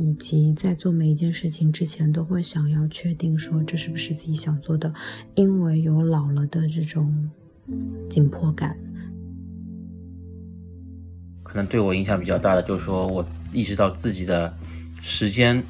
以及在做每一件事情之前，都会想要确定说这是不是自己想做的，因为有老了的这种紧迫感。可能对我影响比较大的，就是说我意识到自己的时间，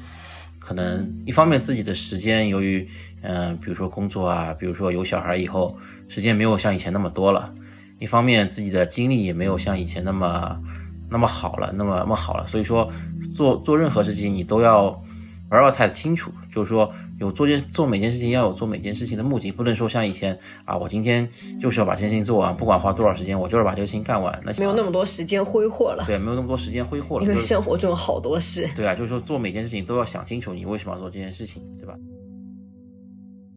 可能一方面自己的时间，由于嗯，比如说工作啊，比如说有小孩以后，时间没有像以前那么多了；一方面自己的精力也没有像以前那么。那么好了，那么那么好了，所以说做做任何事情你都要 prioritize 清楚，就是说有做件做每件事情要有做每件事情的目的，不能说像以前啊，我今天就是要把这件事情做完，不管花多少时间，我就是把这个事情干完。那没有那么多时间挥霍了，对，没有那么多时间挥霍了，因为生活中好多事。对啊，就是说做每件事情都要想清楚你为什么要做这件事情，对吧？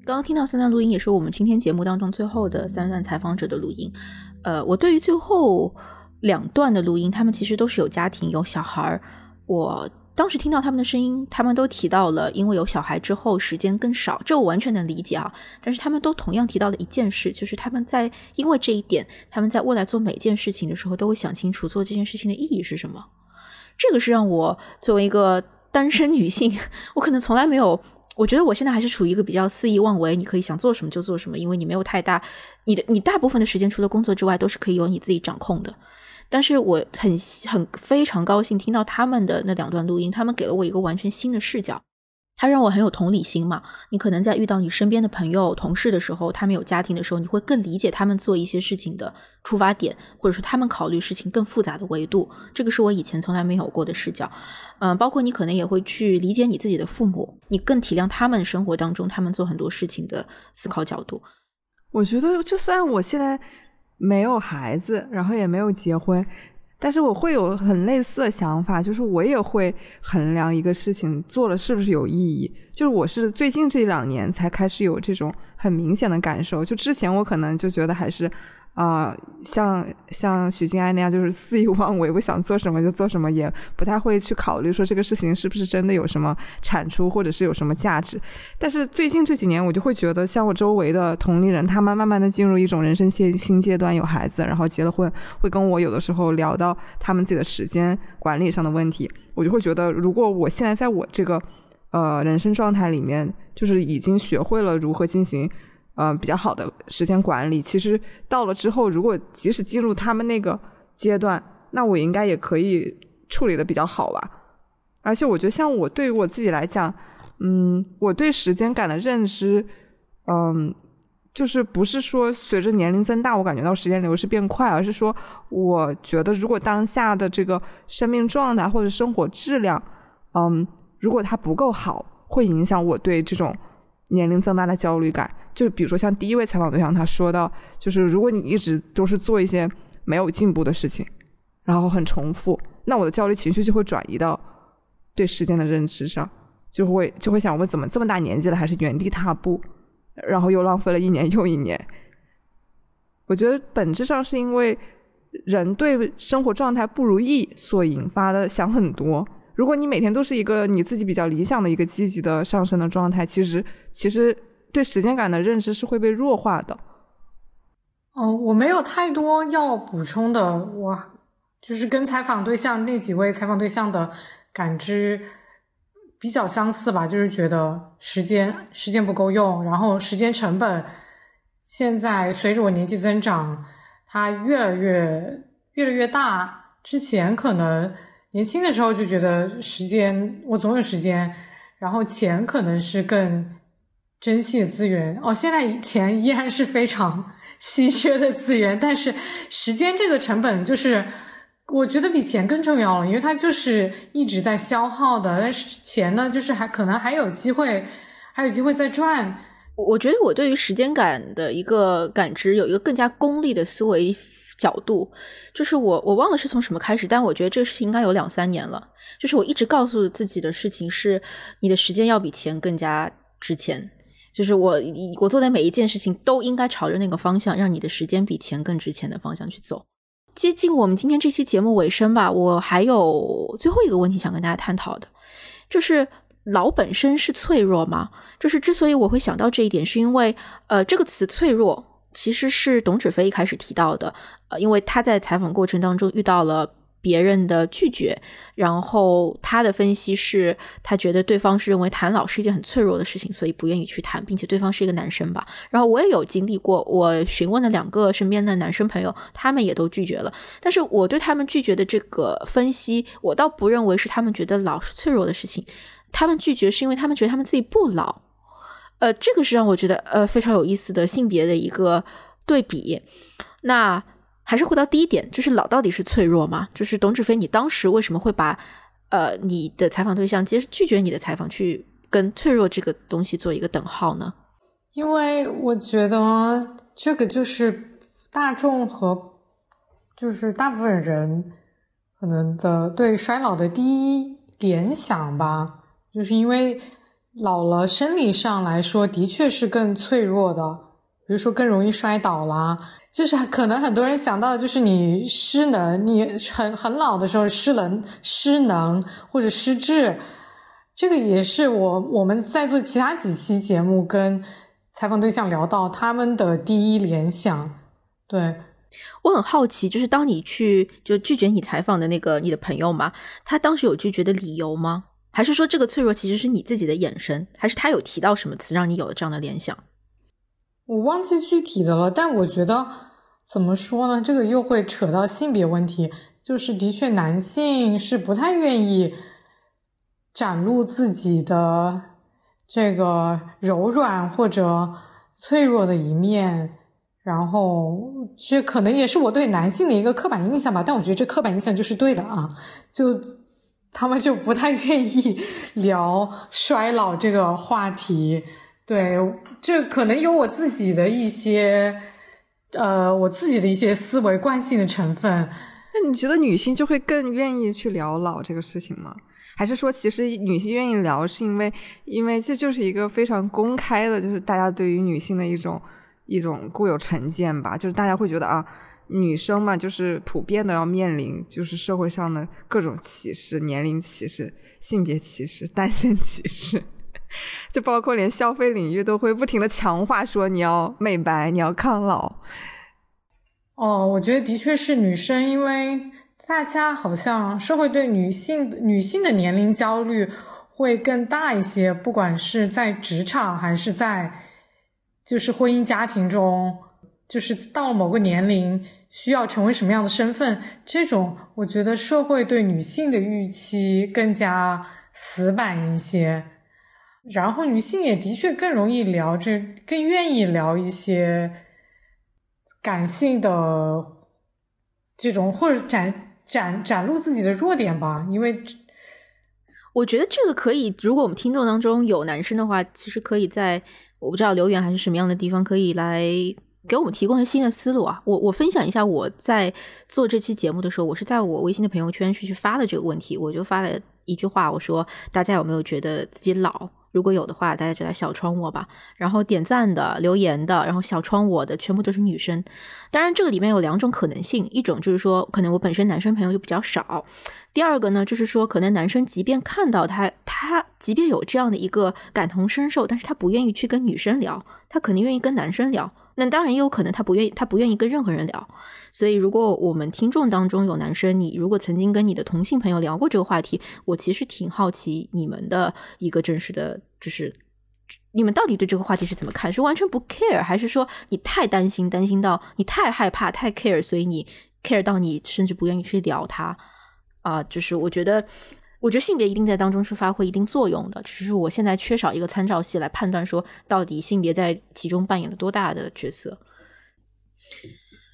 刚刚听到三段录音，也是我们今天节目当中最后的三段采访者的录音。呃，我对于最后。两段的录音，他们其实都是有家庭、有小孩儿。我当时听到他们的声音，他们都提到了，因为有小孩之后时间更少，这我完全能理解啊。但是他们都同样提到了一件事，就是他们在因为这一点，他们在未来做每件事情的时候，都会想清楚做这件事情的意义是什么。这个是让我作为一个单身女性，(laughs) 我可能从来没有，我觉得我现在还是处于一个比较肆意妄为，你可以想做什么就做什么，因为你没有太大，你的你大部分的时间除了工作之外，都是可以由你自己掌控的。但是我很很非常高兴听到他们的那两段录音，他们给了我一个完全新的视角，他让我很有同理心嘛。你可能在遇到你身边的朋友、同事的时候，他们有家庭的时候，你会更理解他们做一些事情的出发点，或者说他们考虑事情更复杂的维度。这个是我以前从来没有过的视角。嗯，包括你可能也会去理解你自己的父母，你更体谅他们生活当中他们做很多事情的思考角度。我觉得，就算我现在。没有孩子，然后也没有结婚，但是我会有很类似的想法，就是我也会衡量一个事情做了是不是有意义。就是我是最近这两年才开始有这种很明显的感受，就之前我可能就觉得还是啊，像像许静安那样，就是肆意妄为，不想做什么就做什么，也不太会去考虑说这个事情是不是真的有什么产出，或者是有什么价值。但是最近这几年，我就会觉得，像我周围的同龄人，他们慢慢的进入一种人生新新阶段，有孩子，然后结了婚，会跟我有的时候聊到他们自己的时间管理上的问题，我就会觉得，如果我现在在我这个呃人生状态里面，就是已经学会了如何进行。嗯，比较好的时间管理，其实到了之后，如果即使进入他们那个阶段，那我应该也可以处理的比较好吧。而且我觉得，像我对于我自己来讲，嗯，我对时间感的认知，嗯，就是不是说随着年龄增大，我感觉到时间流逝变快，而是说，我觉得如果当下的这个生命状态或者生活质量，嗯，如果它不够好，会影响我对这种年龄增大的焦虑感。就比如说像第一位采访对象，他说到，就是如果你一直都是做一些没有进步的事情，然后很重复，那我的焦虑情绪就会转移到对时间的认知上，就会就会想，我怎么这么大年纪了还是原地踏步，然后又浪费了一年又一年。我觉得本质上是因为人对生活状态不如意所引发的想很多。如果你每天都是一个你自己比较理想的一个积极的上升的状态，其实其实。对时间感的认知是会被弱化的。哦，我没有太多要补充的，我就是跟采访对象那几位采访对象的感知比较相似吧，就是觉得时间时间不够用，然后时间成本现在随着我年纪增长，它越来越越来越大。之前可能年轻的时候就觉得时间我总有时间，然后钱可能是更。珍惜的资源哦，现在钱依然是非常稀缺的资源，但是时间这个成本就是我觉得比钱更重要了，因为它就是一直在消耗的。但是钱呢，就是还可能还有机会，还有机会再赚。我觉得我对于时间感的一个感知有一个更加功利的思维角度，就是我我忘了是从什么开始，但我觉得这个事情应该有两三年了。就是我一直告诉自己的事情是，你的时间要比钱更加值钱。就是我，我做的每一件事情都应该朝着那个方向，让你的时间比钱更值钱的方向去走。接近我们今天这期节目尾声吧，我还有最后一个问题想跟大家探讨的，就是老本身是脆弱吗？就是之所以我会想到这一点，是因为呃，这个词脆弱其实是董芷飞一开始提到的，因为他在采访过程当中遇到了。别人的拒绝，然后他的分析是，他觉得对方是认为谈老是一件很脆弱的事情，所以不愿意去谈，并且对方是一个男生吧。然后我也有经历过，我询问了两个身边的男生朋友，他们也都拒绝了。但是我对他们拒绝的这个分析，我倒不认为是他们觉得老是脆弱的事情，他们拒绝是因为他们觉得他们自己不老。呃，这个是让我觉得呃非常有意思的性别的一个对比。那。还是回到第一点，就是老到底是脆弱吗？就是董芷飞，你当时为什么会把呃你的采访对象接拒绝你的采访，去跟脆弱这个东西做一个等号呢？因为我觉得这个就是大众和就是大部分人可能的对衰老的第一联想吧，就是因为老了，生理上来说的确是更脆弱的，比如说更容易摔倒啦。就是可能很多人想到的就是你失能，你很很老的时候失能、失能或者失智，这个也是我我们在做其他几期节目跟采访对象聊到他们的第一联想。对我很好奇，就是当你去就拒绝你采访的那个你的朋友嘛，他当时有拒绝的理由吗？还是说这个脆弱其实是你自己的眼神？还是他有提到什么词让你有了这样的联想？我忘记具体的了，但我觉得怎么说呢？这个又会扯到性别问题，就是的确男性是不太愿意展露自己的这个柔软或者脆弱的一面，然后这可能也是我对男性的一个刻板印象吧。但我觉得这刻板印象就是对的啊，就他们就不太愿意 (laughs) 聊衰老这个话题。对，这可能有我自己的一些，呃，我自己的一些思维惯性的成分。那你觉得女性就会更愿意去聊老这个事情吗？还是说，其实女性愿意聊，是因为因为这就是一个非常公开的，就是大家对于女性的一种。一种固有成见吧，就是大家会觉得啊，女生嘛，就是普遍的要面临就是社会上的各种歧视，年龄歧视、性别歧视、单身歧视，就包括连消费领域都会不停的强化说你要美白，你要抗老。哦，我觉得的确是女生，因为大家好像社会对女性女性的年龄焦虑会更大一些，不管是在职场还是在。就是婚姻家庭中，就是到了某个年龄需要成为什么样的身份，这种我觉得社会对女性的预期更加死板一些，然后女性也的确更容易聊这，更愿意聊一些感性的这种或者展展展露自己的弱点吧，因为我觉得这个可以，如果我们听众当中有男生的话，其实可以在。我不知道留言还是什么样的地方可以来给我们提供一些新的思路啊！我我分享一下我在做这期节目的时候，我是在我微信的朋友圈去去发了这个问题，我就发了一句话，我说大家有没有觉得自己老？如果有的话，大家就来小窗我吧。然后点赞的、留言的，然后小窗我的，全部都是女生。当然，这个里面有两种可能性：一种就是说，可能我本身男生朋友就比较少；第二个呢，就是说，可能男生即便看到他，他即便有这样的一个感同身受，但是他不愿意去跟女生聊，他肯定愿意跟男生聊。那当然也有可能他不愿意，他不愿意跟任何人聊。所以，如果我们听众当中有男生，你如果曾经跟你的同性朋友聊过这个话题，我其实挺好奇你们的一个真实的，就是你们到底对这个话题是怎么看？是完全不 care，还是说你太担心，担心到你太害怕，太 care，所以你 care 到你甚至不愿意去聊它？啊，就是我觉得。我觉得性别一定在当中是发挥一定作用的，只是我现在缺少一个参照系来判断说到底性别在其中扮演了多大的角色。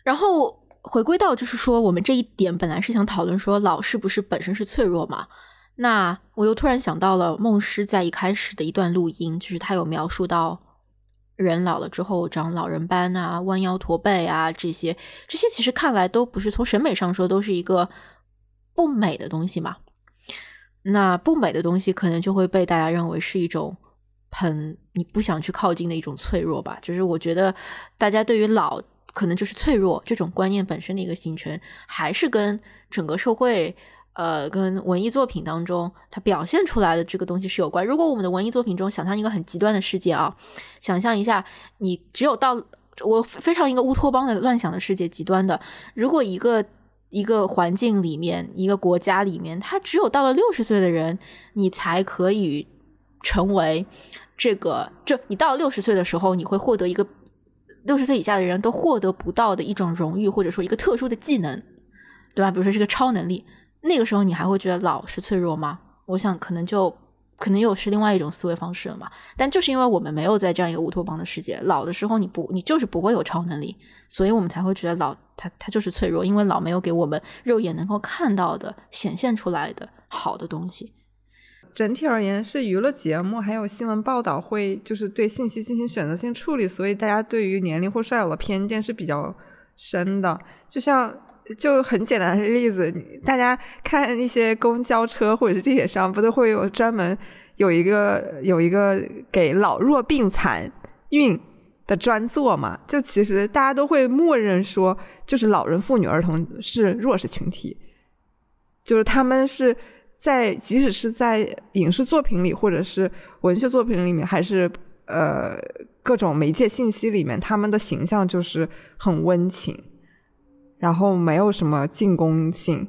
然后回归到就是说，我们这一点本来是想讨论说老是不是本身是脆弱嘛？那我又突然想到了孟师在一开始的一段录音，就是他有描述到人老了之后长老人斑啊、弯腰驼背啊这些，这些其实看来都不是从审美上说都是一个不美的东西嘛。那不美的东西，可能就会被大家认为是一种很你不想去靠近的一种脆弱吧。就是我觉得大家对于老可能就是脆弱这种观念本身的一个形成，还是跟整个社会呃跟文艺作品当中它表现出来的这个东西是有关。如果我们的文艺作品中想象一个很极端的世界啊，想象一下你只有到我非常一个乌托邦的乱想的世界，极端的，如果一个。一个环境里面，一个国家里面，他只有到了六十岁的人，你才可以成为这个。就你到六十岁的时候，你会获得一个六十岁以下的人都获得不到的一种荣誉，或者说一个特殊的技能，对吧？比如说是个超能力。那个时候，你还会觉得老是脆弱吗？我想，可能就。可能又是另外一种思维方式了嘛？但就是因为我们没有在这样一个乌托邦的世界，老的时候你不，你就是不会有超能力，所以我们才会觉得老它它就是脆弱，因为老没有给我们肉眼能够看到的显现出来的好的东西。整体而言，是娱乐节目还有新闻报道会就是对信息进行选择性处理，所以大家对于年龄或衰老的偏见是比较深的。就像就很简单的例子，大家看一些公交车或者是地铁上，不都会有专门。有一个有一个给老弱病残孕的专座嘛，就其实大家都会默认说，就是老人、妇女、儿童是弱势群体，就是他们是在即使是在影视作品里，或者是文学作品里面，还是呃各种媒介信息里面，他们的形象就是很温情，然后没有什么进攻性，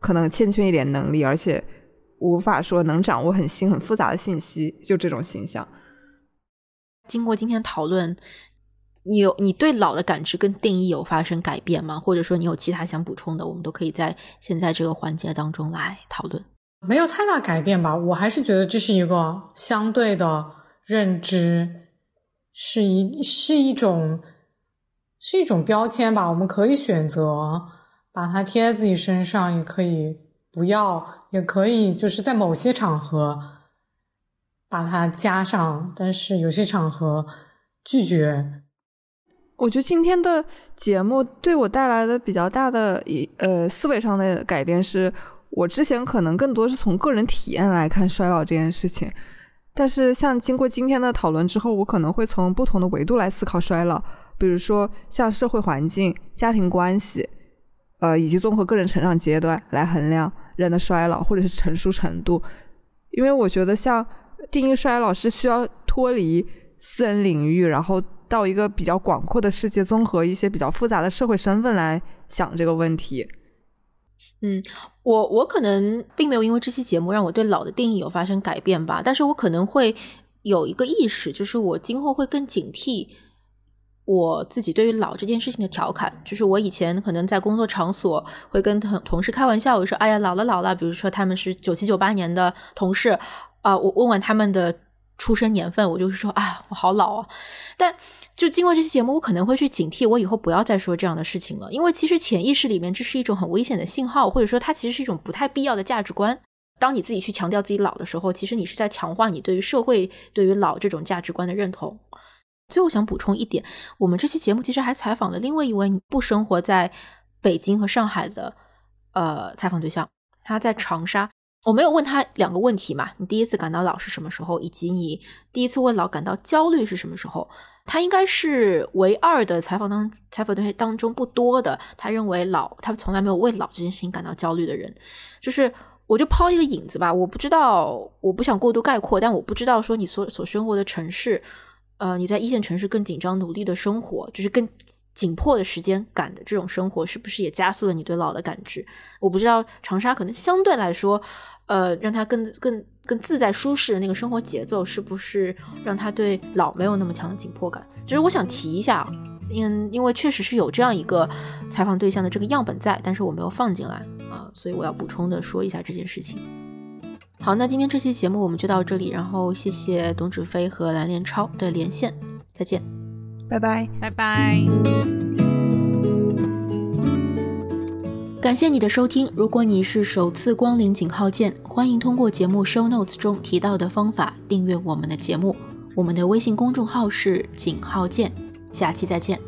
可能欠缺一点能力，而且。无法说能掌握很新很复杂的信息，就这种形象。经过今天讨论，你有你对老的感知跟定义有发生改变吗？或者说你有其他想补充的，我们都可以在现在这个环节当中来讨论。没有太大改变吧，我还是觉得这是一个相对的认知，是一是一种是一种标签吧。我们可以选择把它贴在自己身上，也可以。不要也可以，就是在某些场合把它加上，但是有些场合拒绝。我觉得今天的节目对我带来的比较大的一呃思维上的改变，是我之前可能更多是从个人体验来看衰老这件事情，但是像经过今天的讨论之后，我可能会从不同的维度来思考衰老，比如说像社会环境、家庭关系，呃，以及综合个人成长阶段来衡量人的衰老或者是成熟程度。因为我觉得像定义衰老是需要脱离私人领域，然后到一个比较广阔的世界，综合一些比较复杂的社会身份来想这个问题。嗯，我我可能并没有因为这期节目让我对老的定义有发生改变吧，但是我可能会有一个意识，就是我今后会更警惕我自己对于老这件事情的调侃。就是我以前可能在工作场所会跟同同事开玩笑，我说：“哎呀，老了老了。”比如说他们是九七九八年的同事啊，我问问他们的。出生年份，我就是说啊，我好老啊！但就经过这期节目，我可能会去警惕，我以后不要再说这样的事情了。因为其实潜意识里面，这是一种很危险的信号，或者说它其实是一种不太必要的价值观。当你自己去强调自己老的时候，其实你是在强化你对于社会对于老这种价值观的认同。最后想补充一点，我们这期节目其实还采访了另外一位不生活在北京和上海的呃采访对象，他在长沙。我没有问他两个问题嘛？你第一次感到老是什么时候？以及你第一次为老感到焦虑是什么时候？他应该是唯二的采访当采访对象当中不多的，他认为老他从来没有为老这件事情感到焦虑的人。就是我就抛一个引子吧，我不知道，我不想过度概括，但我不知道说你所所生活的城市。呃，你在一线城市更紧张努力的生活，就是更紧迫的时间感的这种生活，是不是也加速了你对老的感知？我不知道长沙可能相对来说，呃，让他更更更自在舒适的那个生活节奏，是不是让他对老没有那么强的紧迫感？就是我想提一下，因因为确实是有这样一个采访对象的这个样本在，但是我没有放进来啊，所以我要补充的说一下这件事情。好，那今天这期节目我们就到这里，然后谢谢董子飞和蓝连超的连线，再见，拜拜，拜拜。感谢你的收听，如果你是首次光临井号键，欢迎通过节目 show notes 中提到的方法订阅我们的节目，我们的微信公众号是井号键，下期再见。